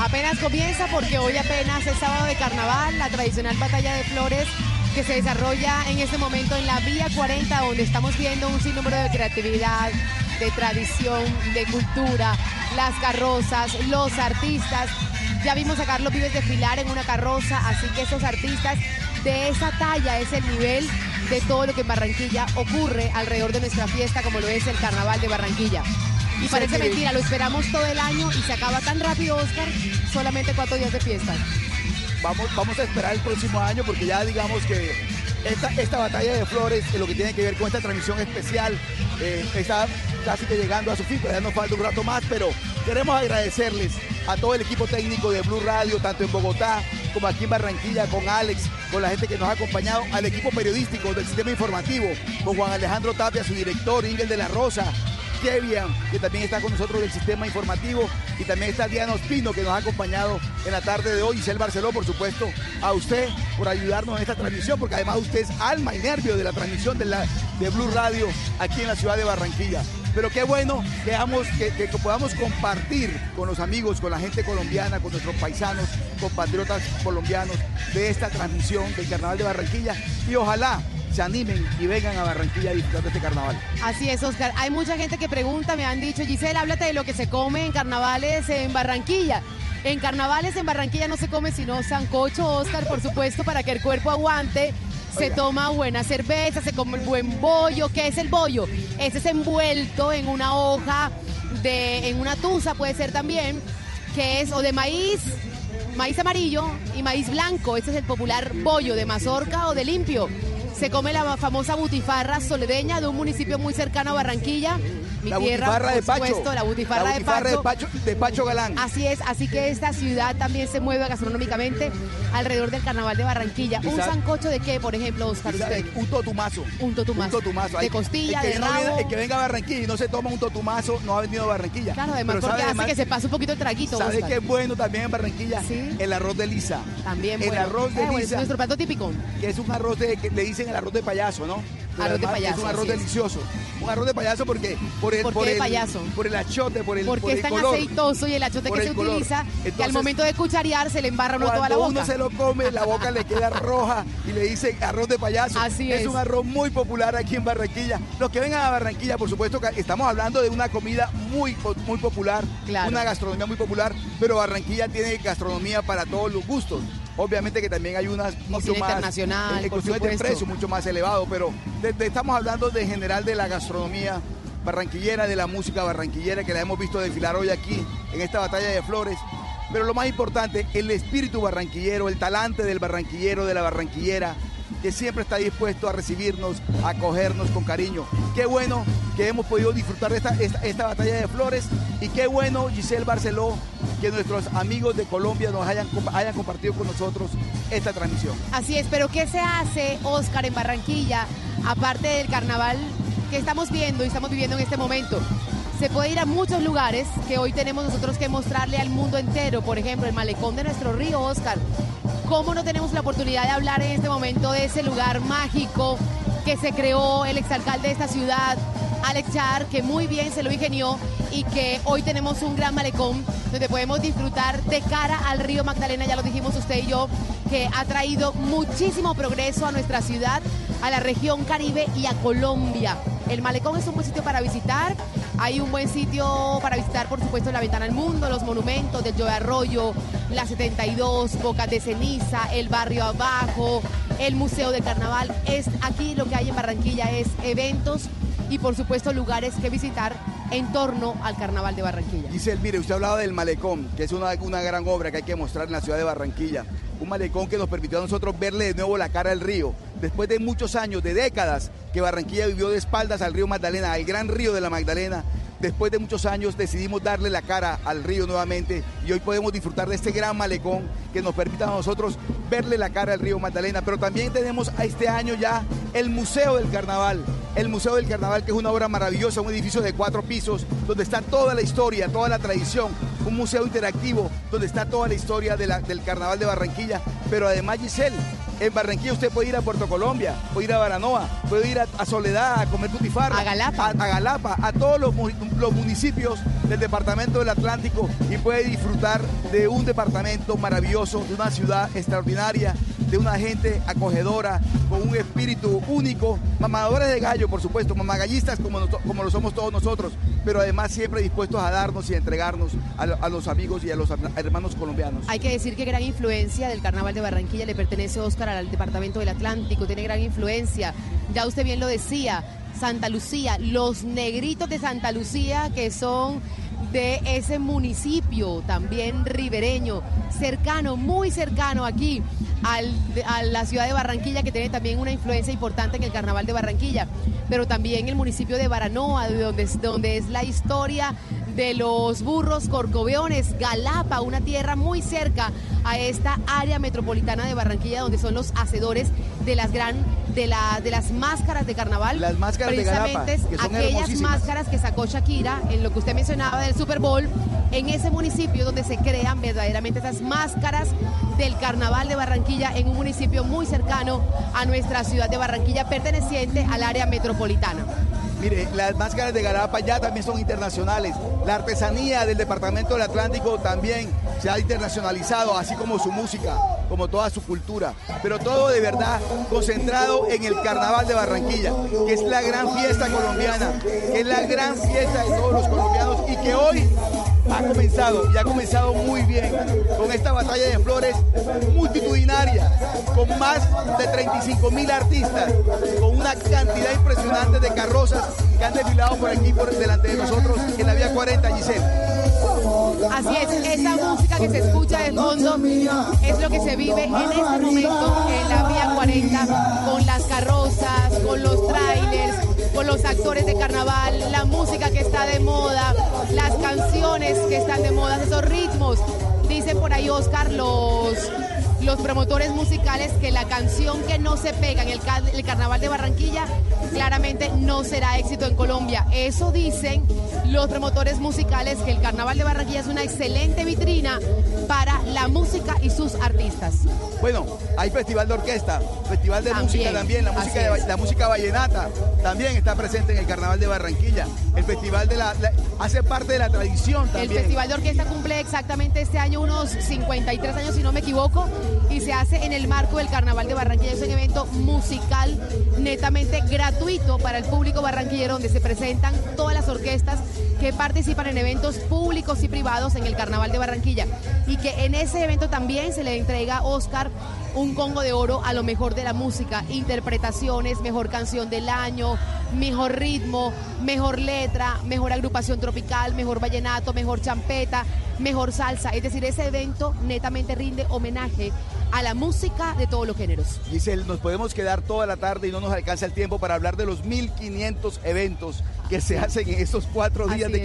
Apenas comienza porque hoy apenas es sábado de carnaval, la tradicional batalla de flores que se desarrolla en este momento en la Vía 40, donde estamos viendo un sinnúmero de creatividad, de tradición, de cultura, las carrozas, los artistas. Ya vimos a Carlos Vives desfilar en una carroza, así que esos artistas de esa talla es el nivel de todo lo que en Barranquilla ocurre alrededor de nuestra fiesta, como lo es el Carnaval de Barranquilla. Y parece mentira, lo esperamos todo el año y se acaba tan rápido, Oscar, solamente cuatro días de fiesta. Vamos, vamos a esperar el próximo año porque ya digamos que esta, esta batalla de flores, lo que tiene que ver con esta transmisión especial, eh, está casi que llegando a su fin, ya nos falta un rato más, pero queremos agradecerles a todo el equipo técnico de Blue Radio, tanto en Bogotá como aquí en Barranquilla, con Alex, con la gente que nos ha acompañado, al equipo periodístico del sistema informativo, con Juan Alejandro Tapia, su director, Ingel de la Rosa, Kevian, que también está con nosotros del sistema informativo, y también está Diana Ospino, que nos ha acompañado en la tarde de hoy, y Cel Barceló, por supuesto, a usted por ayudarnos en esta transmisión, porque además usted es alma y nervio de la transmisión de, la, de Blue Radio aquí en la ciudad de Barranquilla. Pero qué bueno que, que, podamos compartir con los amigos, con la gente colombiana, con nuestros paisanos, compatriotas colombianos de esta transmisión del Carnaval de Barranquilla. Y ojalá se animen y vengan a Barranquilla a disfrutar de este carnaval. Así es, Oscar. Hay mucha gente que pregunta, me han dicho, Giselle, háblate de lo que se come en carnavales en Barranquilla. En carnavales en Barranquilla no se come sino sancocho, Oscar, por supuesto, para que el cuerpo aguante. Se toma buena cerveza, se come buen bollo. ¿Qué es el bollo? Ese es envuelto en una hoja, de, en una tusa puede ser también, que es o de maíz, maíz amarillo y maíz blanco. Ese es el popular bollo de mazorca o de limpio se come la famosa butifarra soledeña de un municipio muy cercano a Barranquilla. Mi la tierra, butifarra de Pacho. Supuesto, la butifarra, de, Pacho. de, Pacho. Galán. Así es, así que esta ciudad también se mueve gastronómicamente alrededor del carnaval de Barranquilla. ¿Un sancocho de qué, por ejemplo, Oscar? Un totumazo. Un totumazo. Un totumazo. De costilla, el de rabo. el que venga a Barranquilla y no se toma un totumazo no ha venido a Barranquilla. Claro, además Pero porque sabe, hace que se pase un poquito el traguito, ¿Sabe Oscar? qué es bueno también en Barranquilla? Sí. El arroz de lisa. También El bueno. arroz de Eh, bueno, lisa. es nuestro plato típico. Que es un arroz de, que le dicen el arroz de payaso, ¿no? Arroz de payaso, Es un arroz delicioso. Un arroz de payaso porque por el, ¿Por por qué el payaso? por el achote, por el, Porque por el es tan color. aceitoso y el achote que el se color. utiliza que al momento de cucharear se le embarra uno toda la Cuando boca. uno se lo come, la boca le queda roja y le dice arroz de payaso. Así es. es. un arroz muy popular aquí en Barranquilla. Los que vengan a Barranquilla, por supuesto, que estamos hablando de una comida muy, muy popular, Claro. una gastronomía muy popular, pero Barranquilla tiene gastronomía para todos los gustos. Obviamente que también hay unas mucho más internacional, por cuestión de precio mucho más elevado, pero de- de- estamos hablando de general de la gastronomía barranquillera, de la música barranquillera que la hemos visto desfilar hoy aquí en esta batalla de flores. Pero lo más importante, el espíritu barranquillero, el talante del barranquillero, de la barranquillera, que siempre está dispuesto a recibirnos, a acogernos con cariño. Qué bueno que hemos podido disfrutar de esta, esta, esta batalla de flores y qué bueno, Giselle Barceló, que nuestros amigos de Colombia nos hayan, hayan compartido con nosotros esta transmisión. Así es, pero ¿qué se hace, Oscar, en Barranquilla, aparte del carnaval que estamos viendo y estamos viviendo en este momento? Se puede ir a muchos lugares que hoy tenemos nosotros que mostrarle al mundo entero. Por ejemplo, el malecón de nuestro río, Oscar. ¿Cómo no tenemos la oportunidad de hablar en este momento de ese lugar mágico que se creó el exalcalde de esta ciudad, Alex Char, que muy bien se lo ingenió y que hoy tenemos un gran malecón donde podemos disfrutar de cara al río Magdalena, ya lo dijimos usted y yo, que ha traído muchísimo progreso a nuestra ciudad, a la región Caribe y a Colombia. El malecón es un buen sitio para visitar, hay un buen sitio para visitar, por supuesto, la Ventana al Mundo, los monumentos del Joe Arroyo, la 72, Bocas de Ceniza, el barrio abajo, el Museo del Carnaval. Es aquí lo que hay en Barranquilla es eventos y por supuesto lugares que visitar en torno al Carnaval de Barranquilla. Giselle, mire, usted hablaba del malecón, que es una, una gran obra que hay que mostrar en la ciudad de Barranquilla. Un malecón que nos permitió a nosotros verle de nuevo la cara al río. Después de muchos años, de décadas, que Barranquilla vivió de espaldas al río Magdalena, al gran río de la Magdalena. Después de muchos años decidimos darle la cara al río nuevamente y hoy podemos disfrutar de este gran malecón que nos permita a nosotros verle la cara al río Magdalena. Pero también tenemos a este año ya el Museo del Carnaval. El Museo del Carnaval, que es una obra maravillosa, un edificio de cuatro pisos, donde está toda la historia, toda la tradición. Un museo interactivo donde está toda la historia del Carnaval de Barranquilla. Pero además, Giselle, en Barranquilla usted puede ir a Puerto Colombia, puede ir a Baranoa, puede ir a, a Soledad a comer putifarra. A Galapa. A, a Galapa, a todos los municipios del departamento del Atlántico y puede disfrutar de un departamento maravilloso, de una ciudad extraordinaria, de una gente acogedora, con un espíritu único, mamadores de gallo, por supuesto, mamagallistas como, como lo somos todos nosotros, pero además siempre dispuestos a darnos y a entregarnos a, a los amigos y a los hermanos colombianos. Hay que decir que gran influencia del Carnaval de Barranquilla le pertenece Oscar al Departamento del Atlántico, tiene gran influencia. Ya usted bien lo decía, Santa Lucía, los negritos de Santa Lucía que son de ese municipio también ribereño, cercano, muy cercano aquí al- a la ciudad de Barranquilla, que tiene también una influencia importante en el carnaval de Barranquilla, pero también el municipio de Baranoa, de donde, donde es la historia de los burros corcoveones, Galapa, una tierra muy cerca a esta área metropolitana de Barranquilla, donde son los hacedores de las gran de, la, de las máscaras de carnaval. Las máscaras de Galapa, Precisamente que son aquellas máscaras que sacó Shakira en lo que usted mencionaba del Super Bowl, en ese municipio donde se crean verdaderamente esas máscaras del carnaval de Barranquilla en un municipio muy cercano a nuestra ciudad de Barranquilla, perteneciente al área metropolitana. Mire, las máscaras de Galapa ya también son internacionales. La artesanía del departamento del Atlántico también se ha internacionalizado, así como su música, como toda su cultura. Pero todo de verdad concentrado en el Carnaval de Barranquilla, que es la gran fiesta colombiana, que es la gran fiesta de todos los colombianos y que hoy ha comenzado y ha comenzado muy bien con esta batalla de flores multitudinaria, con más de 35 mil artistas, con una cantidad impresionante de carrozas que han desfilado por aquí, por delante de nosotros, en la vía 40, Giselle. Así es, esa música que se escucha de fondo es lo que se vive en este momento en la vía 40 con las carrozas, con los trailers, los actores de carnaval, la música que está de moda, las canciones que están de moda, esos ritmos. Dicen por ahí Oscar los los promotores musicales que la canción que no se pega en el, ca- el carnaval de Barranquilla claramente no será éxito en Colombia. Eso dicen los promotores musicales que el carnaval de Barranquilla es una excelente vitrina para la música y sus artistas. Bueno, hay festival de orquesta, festival de También, música también, la música, así de- es. la música vallenata también está presente en el Carnaval de Barranquilla. El festival de la, la- hace parte de la tradición El también. Festival de Orquesta cumple exactamente este año unos 53 años, si no me equivoco, y se hace en el marco del Carnaval de Barranquilla. Es un evento musical netamente gratuito para el público barranquillero, donde se presentan todas las orquestas que participan en eventos públicos y privados en el Carnaval de Barranquilla. Y que en ese evento también se le entrega Oscar un Congo de Oro a lo mejor de la música, interpretaciones, mejor canción del año, mejor ritmo, mejor letra, mejor agrupación tropical, mejor vallenato, mejor champeta, mejor salsa. Es decir, ese evento netamente rinde homenaje a la música de todos los géneros. Giselle, nos podemos quedar toda la tarde y no nos alcanza el tiempo para hablar de los 1500 eventos que se hacen en estos cuatro días Así de es.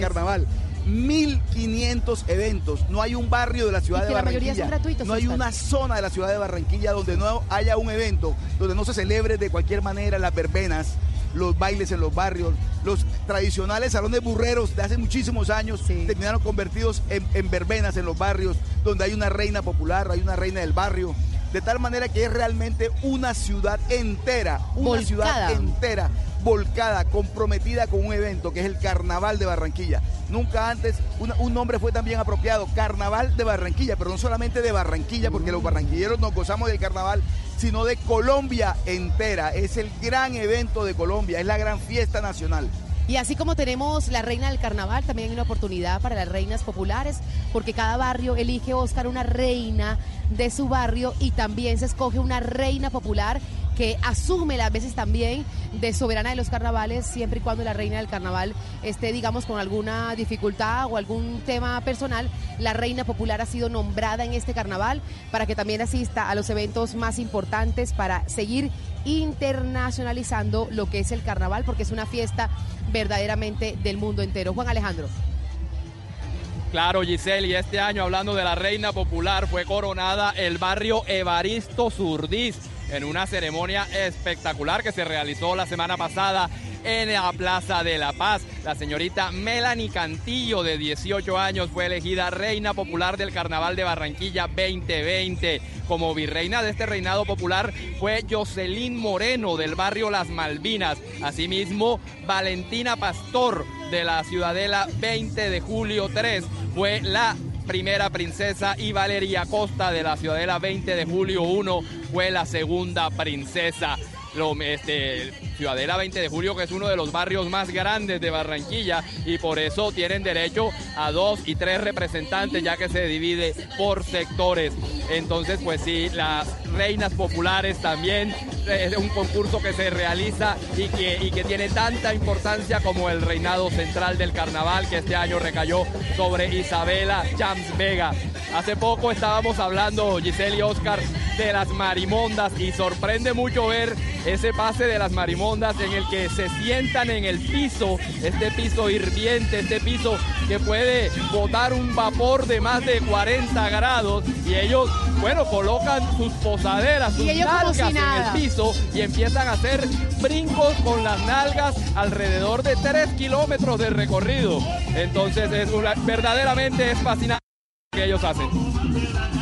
Carnaval. 1500 eventos. No hay un barrio de la ciudad Y de la Barranquilla. mayoría son gratuitos, no hay una zona de la ciudad de Barranquilla donde no haya un evento, donde no se celebre de cualquier manera las verbenas, los bailes en los barrios, los tradicionales salones burreros de hace muchísimos años terminaron convertidos en, en verbenas en los barrios, donde hay una reina popular, hay una reina del barrio. De tal manera que es realmente una ciudad entera, una Volcada. ciudad entera, volcada, comprometida con un evento que es el Carnaval de Barranquilla. Nunca antes una- un nombre fue tan bien apropiado, Carnaval de Barranquilla, pero no solamente de Barranquilla, porque los barranquilleros nos gozamos del carnaval, sino de Colombia entera. Es el gran evento de Colombia, es la gran fiesta nacional. Y así como tenemos la reina del carnaval, también hay una oportunidad para las reinas populares, porque cada barrio elige Oscar una reina de su barrio y también se escoge una reina popular que asume las veces también de soberana de los carnavales, siempre y cuando la reina del carnaval esté, digamos, con alguna dificultad o algún tema personal. La reina popular ha sido nombrada en este carnaval para que también asista a los eventos más importantes para seguir internacionalizando lo que es el carnaval, porque es una fiesta verdaderamente del mundo entero. Juan Alejandro. Claro, Giselle, y este año, hablando de la reina popular, fue coronada el barrio Evaristo Surdís en una ceremonia espectacular que se realizó la semana pasada en la Plaza de la Paz. La señorita Melanie Cantillo, de 18 años, fue elegida reina popular del Carnaval de Barranquilla 2020. Como virreina de este reinado popular fue Jocelyn Moreno, del barrio Las Malvinas. Asimismo, Valentina Pastor, de la Ciudadela 20 de Julio 3, fue la primera princesa y Valeria Costa de la Ciudadela 20 de Julio 1 fue la segunda princesa. Este, Ciudadela 20 de Julio, que es uno de los barrios más grandes de Barranquilla, y por eso tienen derecho a dos y tres representantes, ya que se divide por sectores. Entonces, pues sí, las reinas populares también es un concurso que se realiza y que, y que tiene tanta importancia como el reinado central del carnaval que este año recayó sobre Isabela Jams Vega. Hace poco estábamos hablando, Giselle y Oscar, de las marimondas y sorprende mucho ver ese pase de las marimondas en el que se sientan en el piso, este piso hirviente, este piso que puede botar un vapor de más de 40 grados y ellos, bueno, colocan sus posaderas, sus nalgas en el piso y empiezan a hacer brincos con las nalgas alrededor de 3 kilómetros de recorrido. Entonces es una, verdaderamente es fascinante lo que ellos hacen.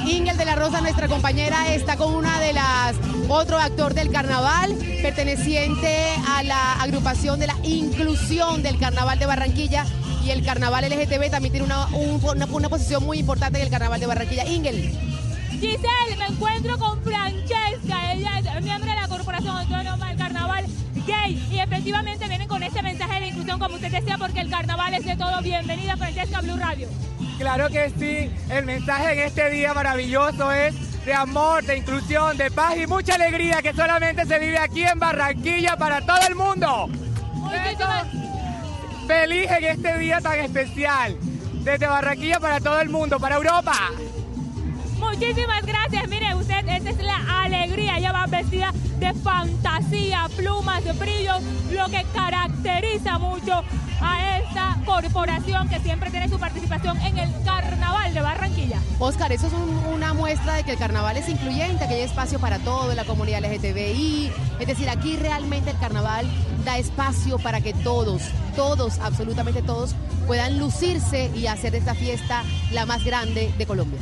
Ingel de la Rosa, nuestra compañera, está con una de las, otro actor del carnaval, perteneciente a la agrupación de la inclusión del carnaval de Barranquilla. Y el carnaval LGTB también tiene una, un- una, una posición muy importante en el carnaval de Barranquilla. Ingel. Giselle, me encuentro con Francesca, ella es miembro de la Corporación Autónoma del Carnaval Gay y efectivamente vienen con este mensaje de inclusión, como usted decía, porque el carnaval es de todo. Bienvenida, Francesca Blue Radio. Claro que sí, el mensaje en este día maravilloso es de amor, de inclusión, de paz y mucha alegría que solamente se vive aquí en Barranquilla para todo el mundo. Feliz en este día tan especial, desde Barranquilla para todo el mundo, para Europa. Muchísimas gracias. Mire, usted, esta es la alegría. Ella va vestida de fantasía, plumas, de brillo, lo que caracteriza mucho a esta corporación que siempre tiene su participación en el Carnaval de Barranquilla. Oscar, eso es un- una muestra de que el carnaval es incluyente, que hay espacio para todo, la comunidad LGTBI. Es decir, aquí realmente el carnaval da espacio para que todos, todos, absolutamente todos, puedan lucirse y hacer de esta fiesta la más grande de Colombia.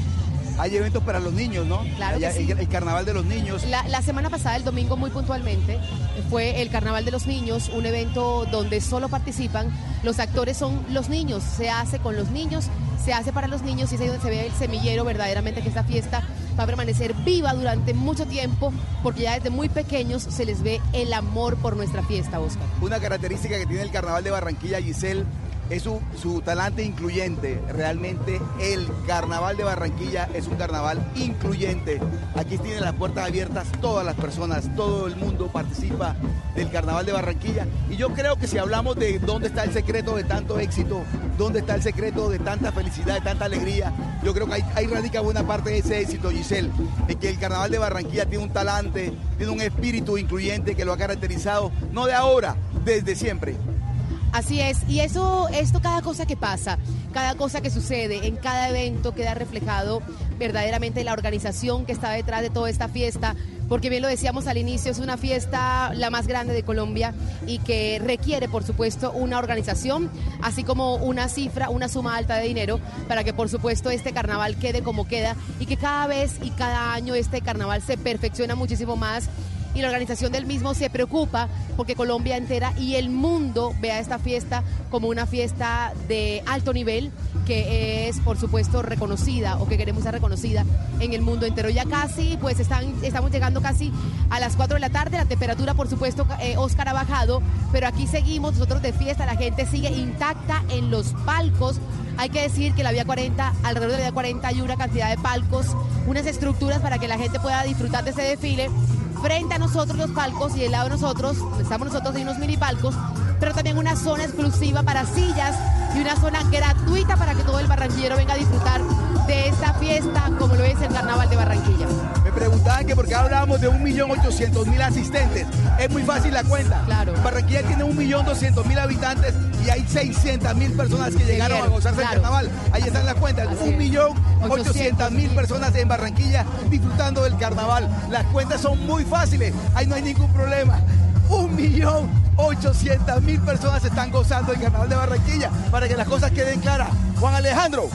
Hay eventos para los niños, ¿no? Claro que sí. el, el carnaval de los niños. La, la semana pasada, el domingo muy puntualmente, fue el Carnaval de los Niños, un evento donde solo participan los actores son los niños, se hace con los niños, se hace para los niños y es ahí donde se ve el semillero verdaderamente que esta fiesta va a permanecer viva durante mucho tiempo porque ya desde muy pequeños se les ve el amor por nuestra fiesta, Oscar. Una característica que tiene el carnaval de Barranquilla, Giselle, es su, su talante incluyente. Realmente el carnaval de Barranquilla es un carnaval incluyente. Aquí tienen las puertas abiertas todas las personas, todo el mundo participa del carnaval de Barranquilla. Y yo creo que si hablamos de dónde está el secreto de tanto éxito, dónde está el secreto de tanta felicidad, de tanta alegría, yo creo que ahí, ahí radica buena parte de ese éxito, Giselle. En que el carnaval de Barranquilla tiene un talante, tiene un espíritu incluyente que lo ha caracterizado, no de ahora, desde siempre. Así es, y eso, esto, cada cosa que pasa, cada cosa que sucede, en cada evento queda reflejado verdaderamente la organización que está detrás de toda esta fiesta, porque bien lo decíamos al inicio, es una fiesta la más grande de Colombia y que requiere, por supuesto, una organización, así como una cifra, una suma alta de dinero, para que, por supuesto, este carnaval quede como queda y que cada vez y cada año este carnaval se perfecciona muchísimo más y la organización del mismo se preocupa porque Colombia entera y el mundo vea esta fiesta como una fiesta de alto nivel que es por supuesto reconocida o que queremos ser reconocida en el mundo entero. Ya casi, pues estamos llegando casi a las 4 de la tarde, la temperatura por supuesto, eh, Oscar ha bajado, pero aquí seguimos nosotros de fiesta, la gente sigue intacta en los palcos. Hay que decir que la Vía 40, alrededor de la Vía 40 hay una cantidad de palcos, unas estructuras para que la gente pueda disfrutar de ese desfile frente a nosotros los palcos y del lado de nosotros, estamos nosotros hay unos mini palcos, pero también una zona exclusiva para sillas y una zona gratuita para que todo el barranquillero venga a disfrutar de esta fiesta como lo es el Carnaval de Barranquilla. Me preguntaban que por qué hablábamos de 1.800.000 asistentes. Es muy fácil la cuenta. Claro. Barranquilla tiene 1.200.000 habitantes y hay 600.000 personas que llegaron a gozarse claro. el carnaval. Ahí están las cuentas. Así es. 1.800.000 personas en Barranquilla disfrutando del carnaval. Las cuentas son muy fáciles. Ahí no hay ningún problema. 1.800.000 personas están gozando del carnaval de Barranquilla. Para que las cosas queden claras. Juan Alejandro.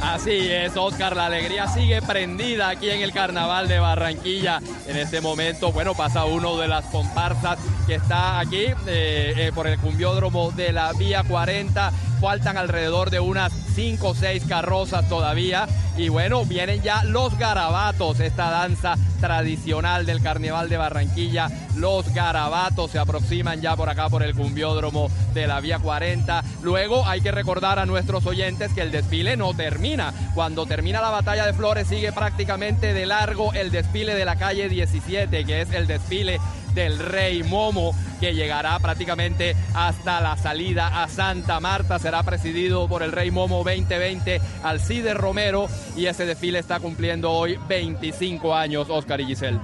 Así es, Oscar, la alegría sigue prendida aquí en el Carnaval de Barranquilla. En este momento, bueno, pasa uno de las comparsas que está aquí eh, eh, por el cumbiódromo de la Vía 40. Faltan alrededor de unas 5 o 6 carrozas todavía Y bueno, vienen ya los garabatos, esta danza tradicional del Carnaval de Barranquilla. Los garabatos se aproximan ya por acá por el cumbiódromo de la Vía 40. Luego hay que recordar a nuestros oyentes que el desfile no termina. Cuando termina la batalla de flores sigue prácticamente de largo el desfile de la calle 17, que es el desfile del Rey Momo, que llegará prácticamente hasta la salida a Santa Marta. Será presidido por el Rey Momo 2020, Alcide Romero, y ese desfile está cumpliendo hoy 25 años, Oscar y Giselle.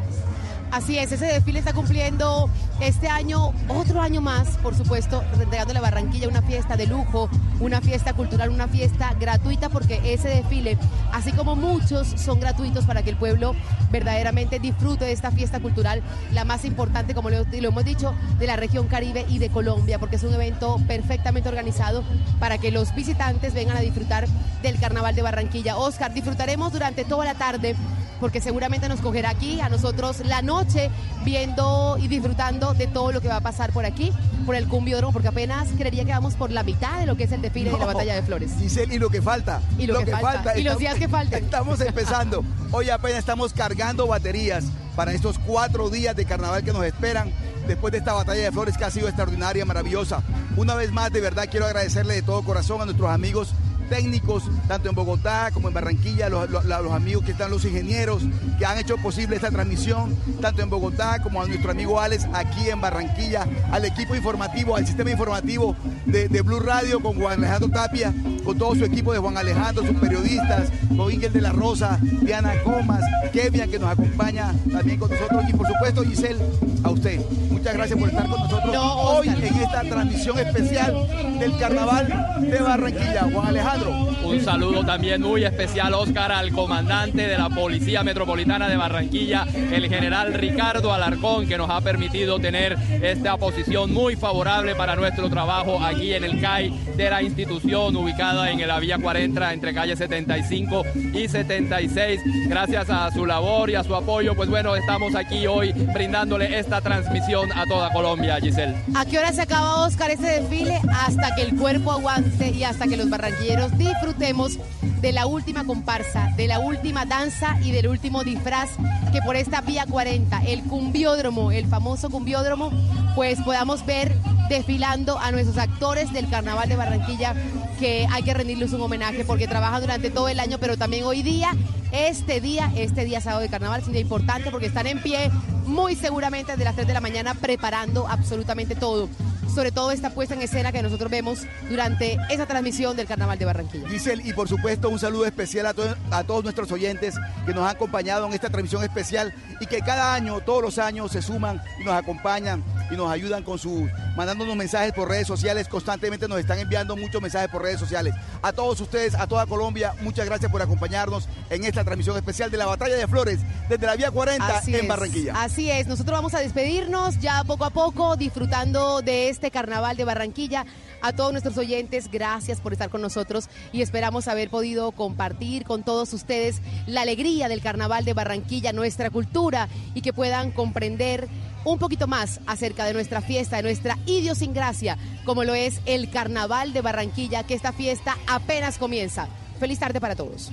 Así es, ese desfile está cumpliendo este año otro año más, por supuesto, entregándole a Barranquilla una fiesta de lujo, una fiesta cultural, una fiesta gratuita, porque ese desfile, así como muchos, son gratuitos para que el pueblo verdaderamente disfrute de esta fiesta cultural, la más importante, como lo, lo hemos dicho, de la región Caribe y de Colombia, porque es un evento perfectamente organizado para que los visitantes vengan a disfrutar del Carnaval de Barranquilla. Oscar, disfrutaremos durante toda la tarde porque seguramente nos cogerá aquí a nosotros la noche viendo y disfrutando de todo lo que va a pasar por aquí, por el cumbiódromo, porque apenas creería que vamos por la mitad de lo que es el desfile de la batalla de flores. Giselle, y lo que falta. Y lo, que, falta. Y los días que faltan. Estamos empezando. Hoy apenas estamos cargando baterías para estos cuatro días de carnaval que nos esperan después de esta batalla de flores que ha sido extraordinaria, maravillosa. Una vez más, de verdad, quiero agradecerle de todo corazón a nuestros amigos técnicos, tanto en Bogotá como en Barranquilla, los, los, los, amigos que están, los ingenieros que han hecho posible esta transmisión, tanto en Bogotá como a nuestro amigo Alex aquí en Barranquilla, al equipo informativo, al sistema informativo de, de Blue Radio con Juan Alejandro Tapia, con todo su equipo de Juan Alejandro, sus periodistas, con Ingel de la Rosa, Diana Comas, Kevin que nos acompaña también con nosotros y por supuesto Giselle, a usted. Muchas gracias por estar con nosotros No, hoy en esta transmisión especial del Carnaval de Barranquilla. Juan Alejandro. Un saludo también muy especial, Oscar, al comandante de la Policía Metropolitana de Barranquilla, el general Ricardo Alarcón, que nos ha permitido tener esta posición muy favorable para nuestro trabajo aquí en el CAI de la institución ubicada en la Vía 40 entre calle 75 y 76. Gracias a su labor y a su apoyo, pues bueno, estamos aquí hoy brindándole esta transmisión a toda Colombia, Giselle. ¿A qué hora se acaba, Oscar, este desfile? Hasta que el cuerpo aguante y hasta que los barranquilleros disfrutemos de la última comparsa, de la última danza y del último disfraz que por esta vía 40, el cumbiódromo, el famoso cumbiódromo, pues podamos ver desfilando a nuestros actores del Carnaval de Barranquilla, que hay que rendirles un homenaje porque trabajan durante todo el año, pero también hoy día, este día, este día sábado de Carnaval, es importante porque están en pie muy seguramente desde las 3 de la mañana preparando absolutamente todo sobre todo esta puesta en escena que nosotros vemos durante esa transmisión del Carnaval de Barranquilla. Giselle, y por supuesto un saludo especial a, a, todos nuestros oyentes que nos han acompañado en esta transmisión especial y que cada año, todos los años, se suman y nos acompañan y nos ayudan con sus, mandándonos mensajes por redes sociales, constantemente nos están enviando muchos mensajes por redes sociales. A todos ustedes, a toda Colombia, muchas gracias por acompañarnos en esta transmisión especial de la Batalla de Flores desde la Vía 40 Así en es, Barranquilla. Así es, nosotros vamos a despedirnos ya poco a poco, disfrutando de este carnaval de Barranquilla. A todos nuestros oyentes, gracias por estar con nosotros y esperamos haber podido compartir con todos ustedes la alegría del carnaval de Barranquilla, nuestra cultura y que puedan comprender un poquito más acerca de nuestra fiesta, de nuestra idiosincrasia, como lo es el carnaval de Barranquilla, que esta fiesta apenas comienza. Feliz tarde para todos.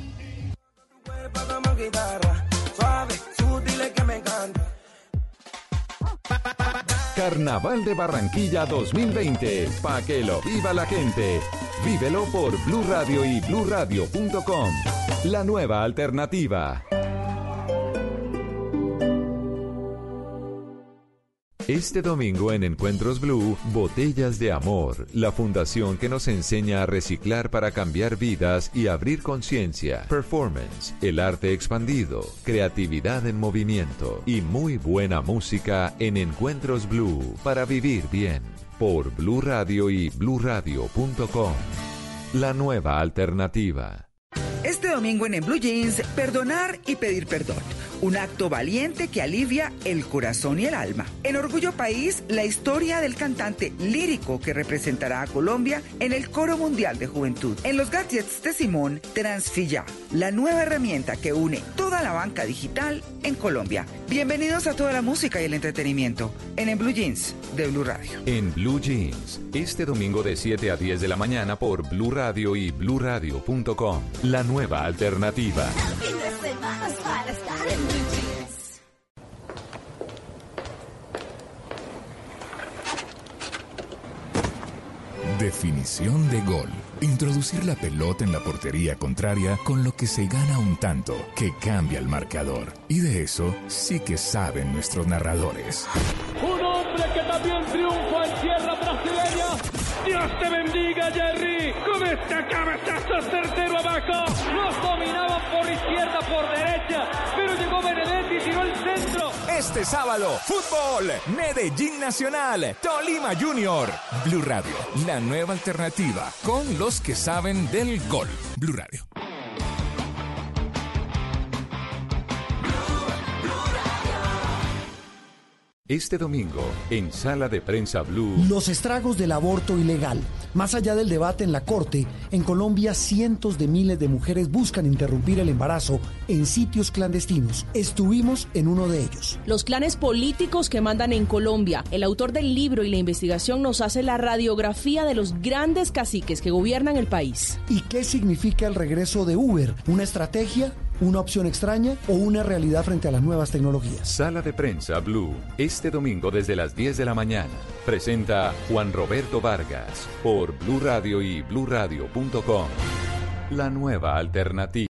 Carnaval de Barranquilla 2020, pa' que lo viva la gente. Vívelo por Blue Radio y bluradio.com. La nueva alternativa. Este domingo en Encuentros Blue, Botellas de Amor, la fundación que nos enseña a reciclar para cambiar vidas y abrir conciencia, performance, el arte expandido, creatividad en movimiento y muy buena música en Encuentros Blue para vivir bien. Por Blue Radio y bluradio.com. La nueva alternativa. Este domingo en, en Blue Jeans, perdonar y pedir perdón. Un acto valiente que alivia el corazón y el alma. En Orgullo País, la historia del cantante lírico que representará a Colombia en el Coro Mundial de Juventud. En los gadgets de Simón, Transfilla, la nueva herramienta que une toda la banca digital en Colombia. Bienvenidos a toda la música y el entretenimiento en En Blue Jeans de Blue Radio. En Blue Jeans, este domingo de 7 a 10 de la mañana por Blue Radio y bluradio.com. La nueva alternativa. Definición de gol. Introducir la pelota en la portería contraria con lo que se gana un tanto que cambia el marcador. Y de eso sí que saben nuestros narradores. Un hombre que también triunfa en tierra brasileña. Dios te bendiga, Jerry. Este cabezazo certero abajo. Los dominaban por izquierda, por derecha. Pero llegó Benedetti y tiró el centro. Este sábado, fútbol, Medellín Nacional, Tolima Junior. Blue Radio, la nueva alternativa con los que saben del gol. Blue Radio. Este domingo, en Sala de Prensa Blue. Los estragos del aborto ilegal. Más allá del debate en la Corte, en Colombia cientos de miles de mujeres buscan interrumpir el embarazo en sitios clandestinos. Estuvimos en uno de ellos. Los clanes políticos que mandan en Colombia. El autor del libro y la investigación nos hace la radiografía de los grandes caciques que gobiernan el país. ¿Y qué significa el regreso de Uber? ¿Una estrategia? ¿Una opción extraña o una realidad frente a las nuevas tecnologías? Sala de Prensa Blue, este domingo desde las 10 de la mañana. Presenta Juan Roberto Vargas por Blue Radio y bluradio.com. La nueva alternativa.